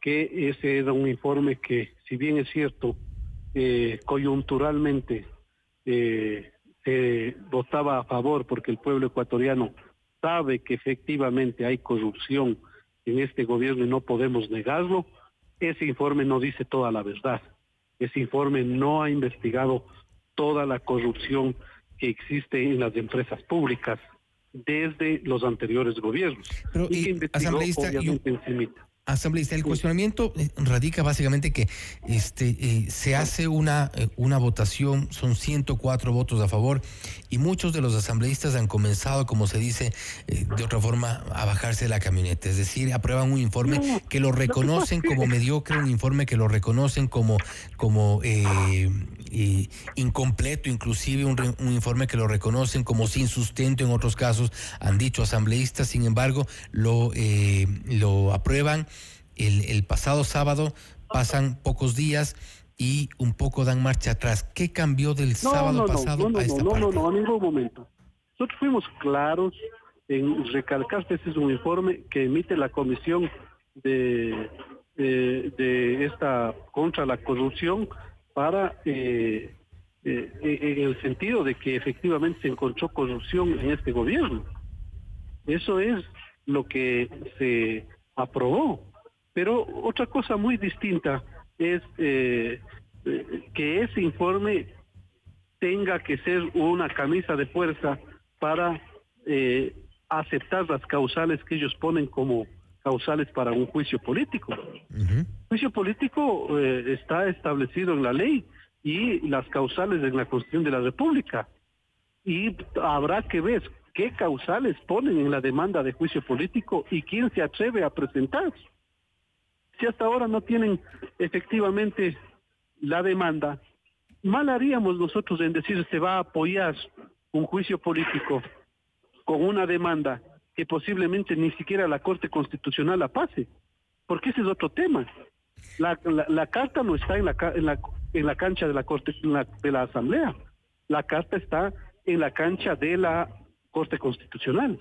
que ese era un informe que, si bien es cierto, eh, coyunturalmente eh, votaba a favor porque el pueblo ecuatoriano sabe que efectivamente hay corrupción en este gobierno y no podemos negarlo, ese informe no dice toda la verdad. Ese informe no ha investigado toda la corrupción que existe en las empresas públicas desde los anteriores gobiernos.
Pero, y, investigó, obviamente, Asambleísta, el cuestionamiento eh, radica básicamente que este eh, se hace una, eh, una votación, son 104 votos a favor y muchos de los asambleístas han comenzado, como se dice de otra forma, a bajarse de la camioneta. Es decir, aprueban un informe que lo reconocen como mediocre, un informe que lo reconocen como, como incompleto, inclusive un, un informe que lo reconocen como sin sustento en otros casos, han dicho asambleístas, sin embargo, lo, lo aprueban el, pasado sábado, pasan pocos días y un poco dan marcha atrás. ¿Qué cambió del sábado pasado
no,
a esta
no,
parte?
No, no, no, a ningún momento. Nosotros fuimos claros en recalcar que este es un informe que emite la Comisión de, de, esta contra la corrupción para eh, eh, en el sentido de que efectivamente se encontró corrupción en este gobierno. Eso es lo que se aprobó. Pero otra cosa muy distinta es eh, eh, que ese informe tenga que ser una camisa de fuerza para eh, aceptar las causales que ellos ponen como causales para un juicio político. juicio político está establecido en la ley y las causales en la Constitución de la República. Y habrá que ver qué causales ponen en la demanda de juicio político y quién se atreve a presentar. Si hasta ahora no tienen efectivamente la demanda, mal haríamos nosotros en decir se va a apoyar un juicio político con una demanda que posiblemente ni siquiera la Corte Constitucional la pase, porque ese es otro tema. La, la, carta no está en la, en la, en la cancha de la Corte de la Asamblea. La carta está en la cancha de la Corte Constitucional.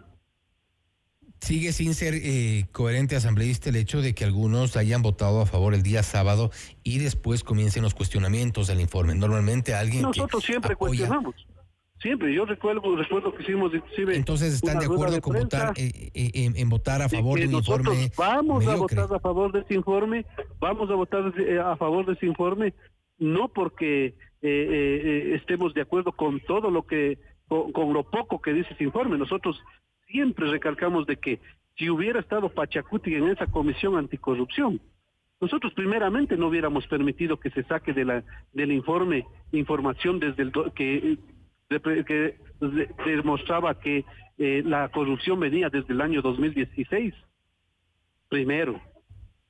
Sigue sin ser eh, coherente asambleísta el hecho de que algunos hayan votado a favor el día sábado y después comiencen los cuestionamientos del informe. Normalmente alguien
Nosotros
que
siempre
apoya-
cuestionamos. Siempre. Yo recuerdo, recuerdo que hicimos inclusive
Entonces están de acuerdo con votar eh, eh, en, en votar a favor de un informe
vamos
mediocre.
a votar a favor de ese informe, vamos a votar eh, a favor de ese informe, no porque eh, eh, estemos de acuerdo con todo lo que, con, con lo poco que dice ese informe. Nosotros siempre recalcamos de que si hubiera estado Pachacuti en esa comisión anticorrupción, nosotros primeramente no hubiéramos permitido que se saque de la, del informe información desde el do- que, que de- demostraba que eh, la corrupción venía desde el año 2016 primero,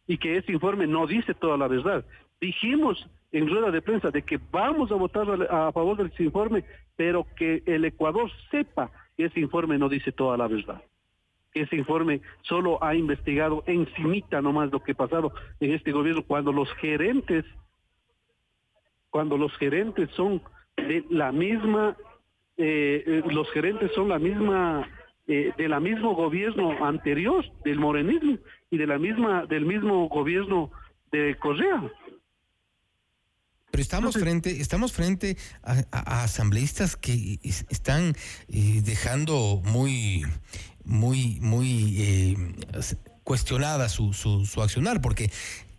y que ese informe no dice toda la verdad. Dijimos en rueda de prensa de que vamos a votar a, a favor de ese informe, pero que el Ecuador sepa que ese informe no dice toda la verdad. Ese informe solo ha investigado encimita nomás lo que ha pasado en este gobierno cuando los gerentes, cuando los gerentes son de la misma, eh, eh, los gerentes son la misma eh, de la mismo gobierno anterior del morenismo y de la misma del mismo gobierno de Correa.
Pero estamos frente, estamos frente a, a- a asambleístas que es- están eh, dejando muy, muy, muy eh, cuestionada su, su, su accionar, porque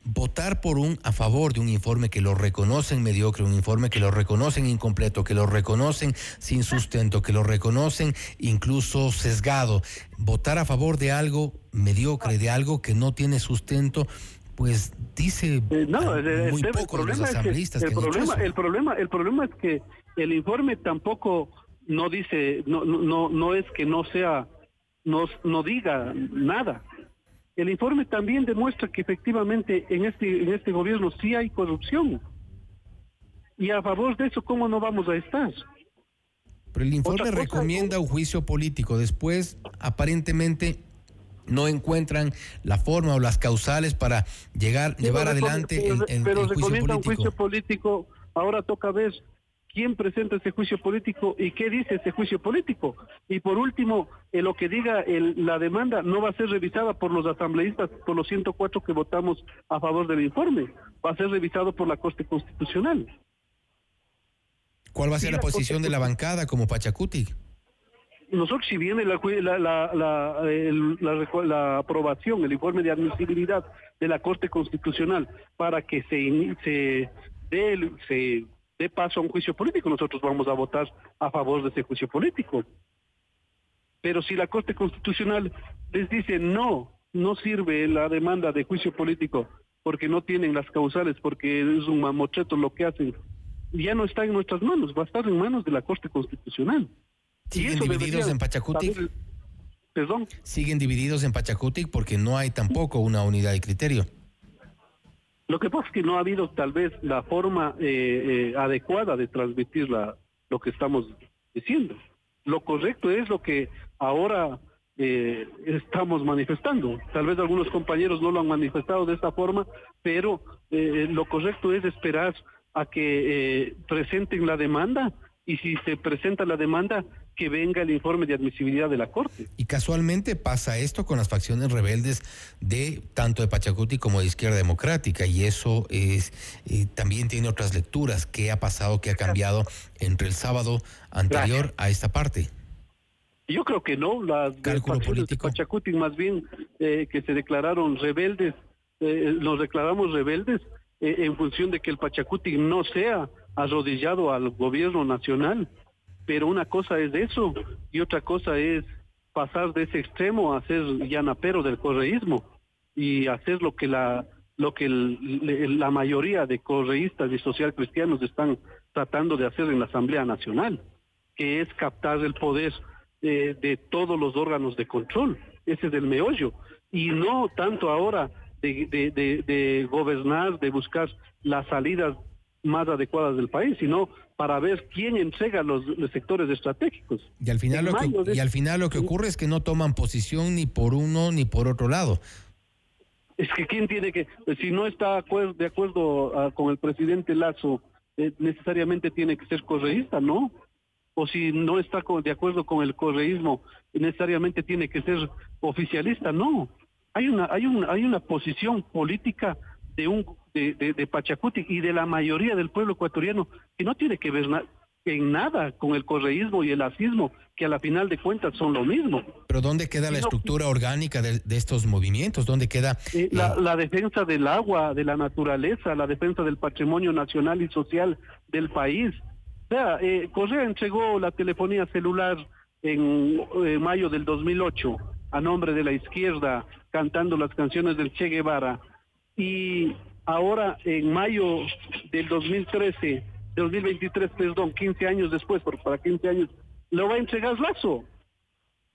votar por un a favor de un informe que lo reconocen mediocre, un informe que lo reconocen incompleto, que lo reconocen sin sustento, que lo reconocen incluso sesgado, votar a favor de algo mediocre, de algo que no tiene sustento, pues dice
Eh, No, el,
muy
el
poco de los
problema es que
asambleístas
el
que
problema, el problema, el problema es que el informe tampoco no dice, no, no, no, no es que no sea, no, no diga nada. El informe también demuestra que efectivamente en este, en este gobierno sí hay corrupción. Y a favor de eso, ¿cómo no vamos a estar?
Pero el informe recomienda un juicio político. Después, aparentemente, no encuentran la forma o las causales para llegar, llevar
Pero
adelante el,
pero-
el-
pero
el juicio
recomienda un juicio político. Ahora toca ver quién presenta ese juicio político y qué dice ese juicio político. Y por último, eh, lo que diga el- la demanda no va a ser revisada por los asambleístas, por los 104 que votamos a favor del informe. Va a ser revisado por la Corte Constitucional.
¿Cuál va a ser
Sí,
la
la
posición de la bancada como Pachacuti?
Nosotros, si viene la, la, la, el- aprobación, el informe de admisibilidad de la Corte Constitucional para que se, se, se dé paso a un juicio político, nosotros vamos a votar a favor de ese juicio político. Pero si la Corte Constitucional les dice no, no sirve la demanda de juicio político porque no tienen las causales, porque es un mamotreto lo que hacen, ya no está en nuestras manos, va a estar en manos de la Corte Constitucional.
¿Siguen divididos en Pachacutic?
saber- Perdón.
Siguen divididos en Pachacutic porque no hay tampoco una unidad de criterio.
Lo que pasa es que no ha habido tal vez la forma eh, eh, adecuada de transmitir la, lo que estamos diciendo. Lo correcto es lo que ahora eh, estamos manifestando. Tal vez algunos compañeros no lo han manifestado de esta forma, pero eh, lo correcto es esperar a que eh, presenten la demanda y si se presenta la demanda, que venga el informe de admisibilidad de la Corte.
Y casualmente pasa esto con las facciones rebeldes de tanto de Pachacuti como de Izquierda Democrática y eso es eh, también tiene otras lecturas. ¿Qué ha pasado, qué ha cambiado entre el sábado anterior a esta parte?
Yo creo que no, las de facciones de Pachacuti más bien eh, que se declararon rebeldes, eh, nos declaramos rebeldes eh, en función de que el Pachacuti no sea arrodillado al gobierno nacional, pero una cosa es eso y otra cosa es pasar de ese extremo a ser llanapero del correísmo y hacer lo que la lo que la mayoría de correístas y social cristianos están tratando de hacer en la Asamblea Nacional, que es captar el poder eh, de todos los órganos de control. Ese es el meollo. Y no tanto ahora de gobernar, de buscar las salidas más adecuadas del país, sino para ver quién entrega los, los sectores estratégicos.
Y al final
En
lo que,
de-
y al final lo que ocurre es que no toman posición ni por uno ni por otro lado.
Es que quién tiene que, si no está de acuerdo ah, con el presidente Lazo eh, necesariamente tiene que ser correísta, no. O si no está de acuerdo con el correísmo, necesariamente tiene que ser oficialista, no. Hay una, hay una, hay una posición política de un de, de, Pachacuti y de la mayoría del pueblo ecuatoriano que no tiene que ver en nada con el correísmo y el asismo, que a la final de cuentas son lo mismo.
Pero ¿dónde queda la estructura orgánica de, estos movimientos? ¿Dónde queda?
Eh, la, la, defensa del agua, de la naturaleza, la defensa del patrimonio nacional y social del país. O sea, eh, Correa entregó la telefonía celular en eh, mayo del 2008 a nombre de la izquierda, cantando las canciones del Che Guevara. Y ahora en mayo del 2013, 2023, perdón, 15 años después, porque para 15 años, lo va a entregar Lazo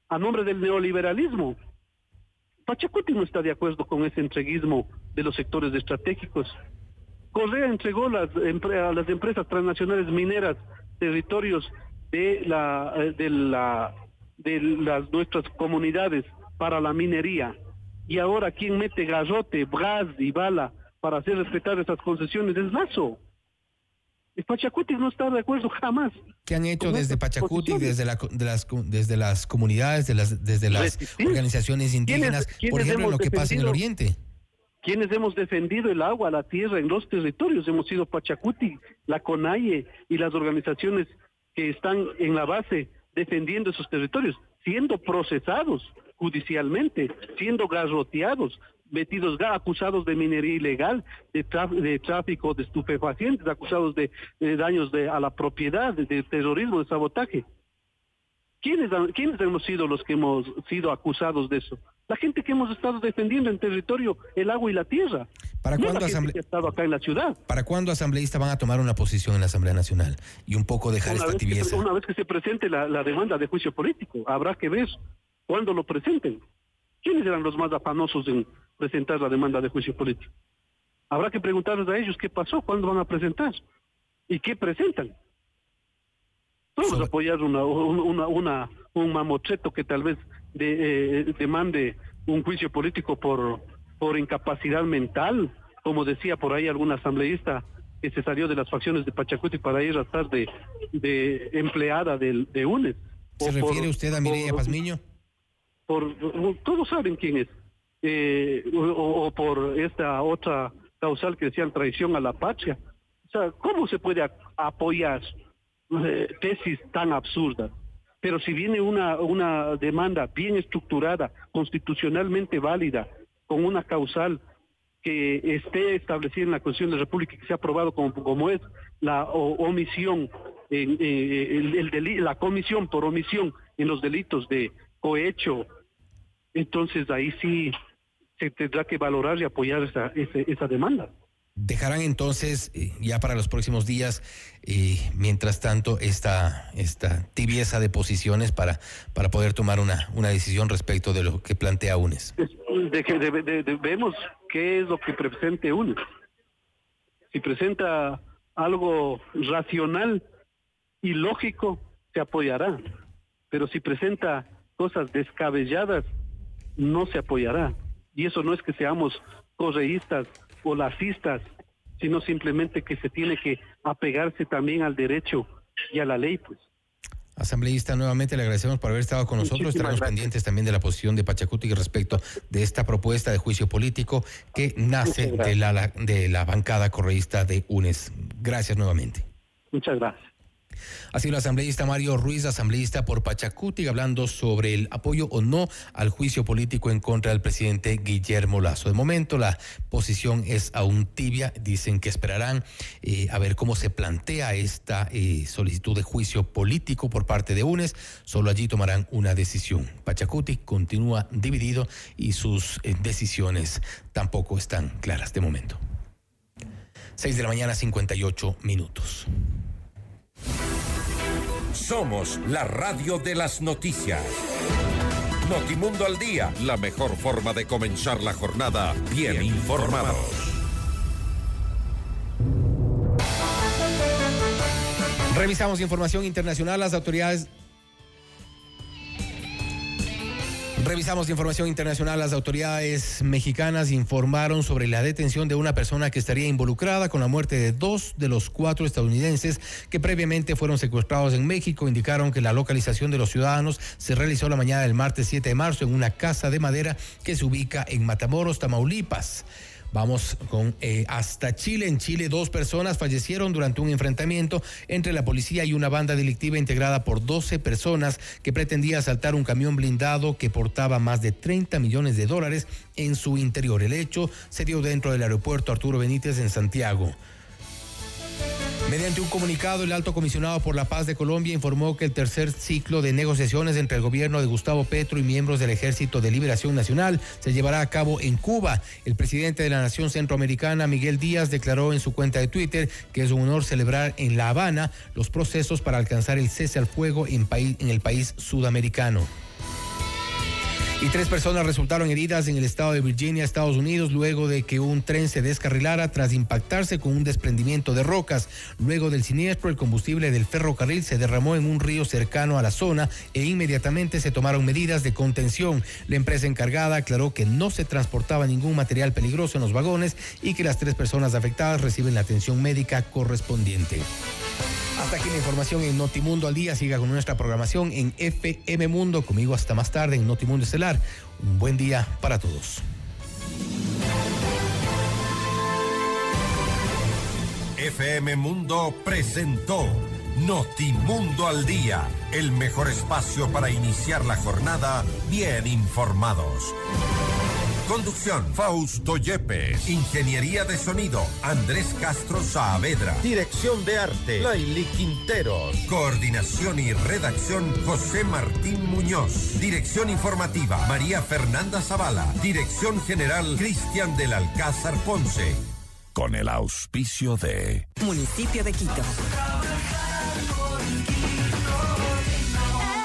a nombre del neoliberalismo. Pachacuti no está de acuerdo con ese entreguismo de los sectores estratégicos. Correa entregó las, a las empresas transnacionales mineras territorios de la de la de las nuestras comunidades para la minería. Y ahora quien mete garrote, gas y bala para hacer respetar esas concesiones es Lazo. Y Pachacuti no está de acuerdo jamás.
¿Qué han hecho desde Pachacuti, desde, la, de las, desde las comunidades, de las, desde las organizaciones indígenas, por ejemplo, en lo que pasa en el Oriente?
Quienes hemos defendido el agua, la tierra en los territorios, hemos sido Pachacuti, la CONAIE y las organizaciones que están en la base defendiendo esos territorios, siendo procesados judicialmente, siendo garroteados, metidos acusados de minería ilegal, de, de tráfico de estupefacientes, acusados de, daños de, a la propiedad, de, terrorismo, de sabotaje. ¿Quiénes, ¿Quiénes hemos sido los que hemos sido acusados de eso? La gente que hemos estado defendiendo en territorio el agua y la tierra.
¿Para cuándo,
estado acá en la ciudad.
¿Para cuándo asambleístas van a tomar una posición en la Asamblea Nacional y un poco dejar esta tibieza?
una vez que se presente la, la demanda de juicio político, habrá que ver cuándo lo presenten. ¿Quiénes eran los más afanosos en presentar la demanda de juicio político? Habrá que preguntarles a ellos qué pasó, cuándo van a presentar y qué presentan. Vamos a apoyar una, una, una, un mamotreto que tal vez de, eh, demande un juicio político por, por incapacidad mental, como decía por ahí algún asambleísta que se salió de las facciones de Pachacuti para ir a estar de, de empleada de, de UNES.
¿Se refiere usted a Mireya Pazmiño?
Por todos saben quién es, eh, o, por esta otra causal que decían traición a la patria. O sea, ¿cómo se puede apoyar eh, tesis tan absurdas? Pero si viene una, una demanda bien estructurada, constitucionalmente válida, con una causal que esté establecida en la Constitución de la República y que sea aprobado como, como es la omisión, eh, la comisión por omisión en los delitos de cohecho, entonces ahí sí se tendrá que valorar y apoyar esa, esa, demanda.
Dejarán entonces, eh, ya para los próximos días, eh, mientras tanto, esta, esta tibieza de posiciones para, para poder tomar una, una decisión respecto de lo que plantea UNES.
De que vemos qué es lo que presente UNES. Si presenta algo racional y lógico, se apoyará. Pero si presenta cosas descabelladas, no se apoyará. Y eso no es que seamos correístas o lacistas, sino simplemente que se tiene que apegarse también al derecho y a la ley, pues.
Asambleísta, nuevamente le agradecemos por haber estado con nosotros. Estaremos pendientes también de la posición de Pachacuti respecto de esta propuesta de juicio político que nace de la, de la bancada correísta de UNES. Gracias nuevamente.
Muchas gracias.
Sido el asambleísta Mario Ruiz, asambleísta por Pachacuti, hablando sobre el apoyo o no al juicio político en contra del presidente Guillermo Lazo. De momento la posición es aún tibia, dicen que esperarán eh, a ver cómo se plantea esta eh, solicitud de juicio político por parte de UNES, solo allí tomarán una decisión. Pachacuti continúa dividido y sus eh, decisiones tampoco están claras de momento. 6 de la mañana, 58 minutos.
Somos la radio de las noticias. Notimundo al día, la mejor forma de comenzar la jornada bien, informados.
Revisamos información internacional. Las autoridades Revisamos información internacional. Las autoridades mexicanas informaron sobre la detención de una persona que estaría involucrada con la muerte de dos de los cuatro estadounidenses que previamente fueron secuestrados en México. Indicaron que la localización de los ciudadanos se realizó la mañana del martes 7 de marzo en una casa de madera que se ubica en Matamoros, Tamaulipas. Vamos con eh, hasta Chile. En Chile, dos personas fallecieron durante un enfrentamiento entre la policía y una banda delictiva integrada por 12 personas que pretendía asaltar un camión blindado que portaba más de 30 millones de dólares en su interior. El hecho se dio dentro del aeropuerto Arturo Benítez en Santiago. Mediante un comunicado, el alto comisionado por la paz de Colombia informó que el tercer ciclo de negociaciones entre el gobierno de Gustavo Petro y miembros del Ejército de Liberación Nacional se llevará a cabo en Cuba. El presidente de la Nación Centroamericana, Miguel Díaz, declaró en su cuenta de Twitter que es un honor celebrar en La Habana los procesos para alcanzar el cese al fuego en, el país sudamericano. Y tres personas resultaron heridas en el estado de Virginia, Estados Unidos, luego de que un tren se descarrilara tras impactarse con un desprendimiento de rocas. Luego del siniestro, el combustible del ferrocarril se derramó en un río cercano a la zona e inmediatamente se tomaron medidas de contención. La empresa encargada aclaró que no se transportaba ningún material peligroso en los vagones y que las tres personas afectadas reciben la atención médica correspondiente. Hasta aquí la información en Notimundo al día. Siga con nuestra programación en FM Mundo. Conmigo hasta más tarde en Notimundo Estelar. Un buen día para todos.
FM Mundo presentó Notimundo al día, el mejor espacio para iniciar la jornada bien informados. Conducción, Fausto Yepes. Ingeniería de sonido, Andrés Castro Saavedra. Dirección de arte, Laili Quinteros. Coordinación y redacción, José Martín Muñoz. Dirección informativa, María Fernanda Zavala. Dirección general, Cristian del Alcázar Ponce.
Con el auspicio de...
Municipio de Quito.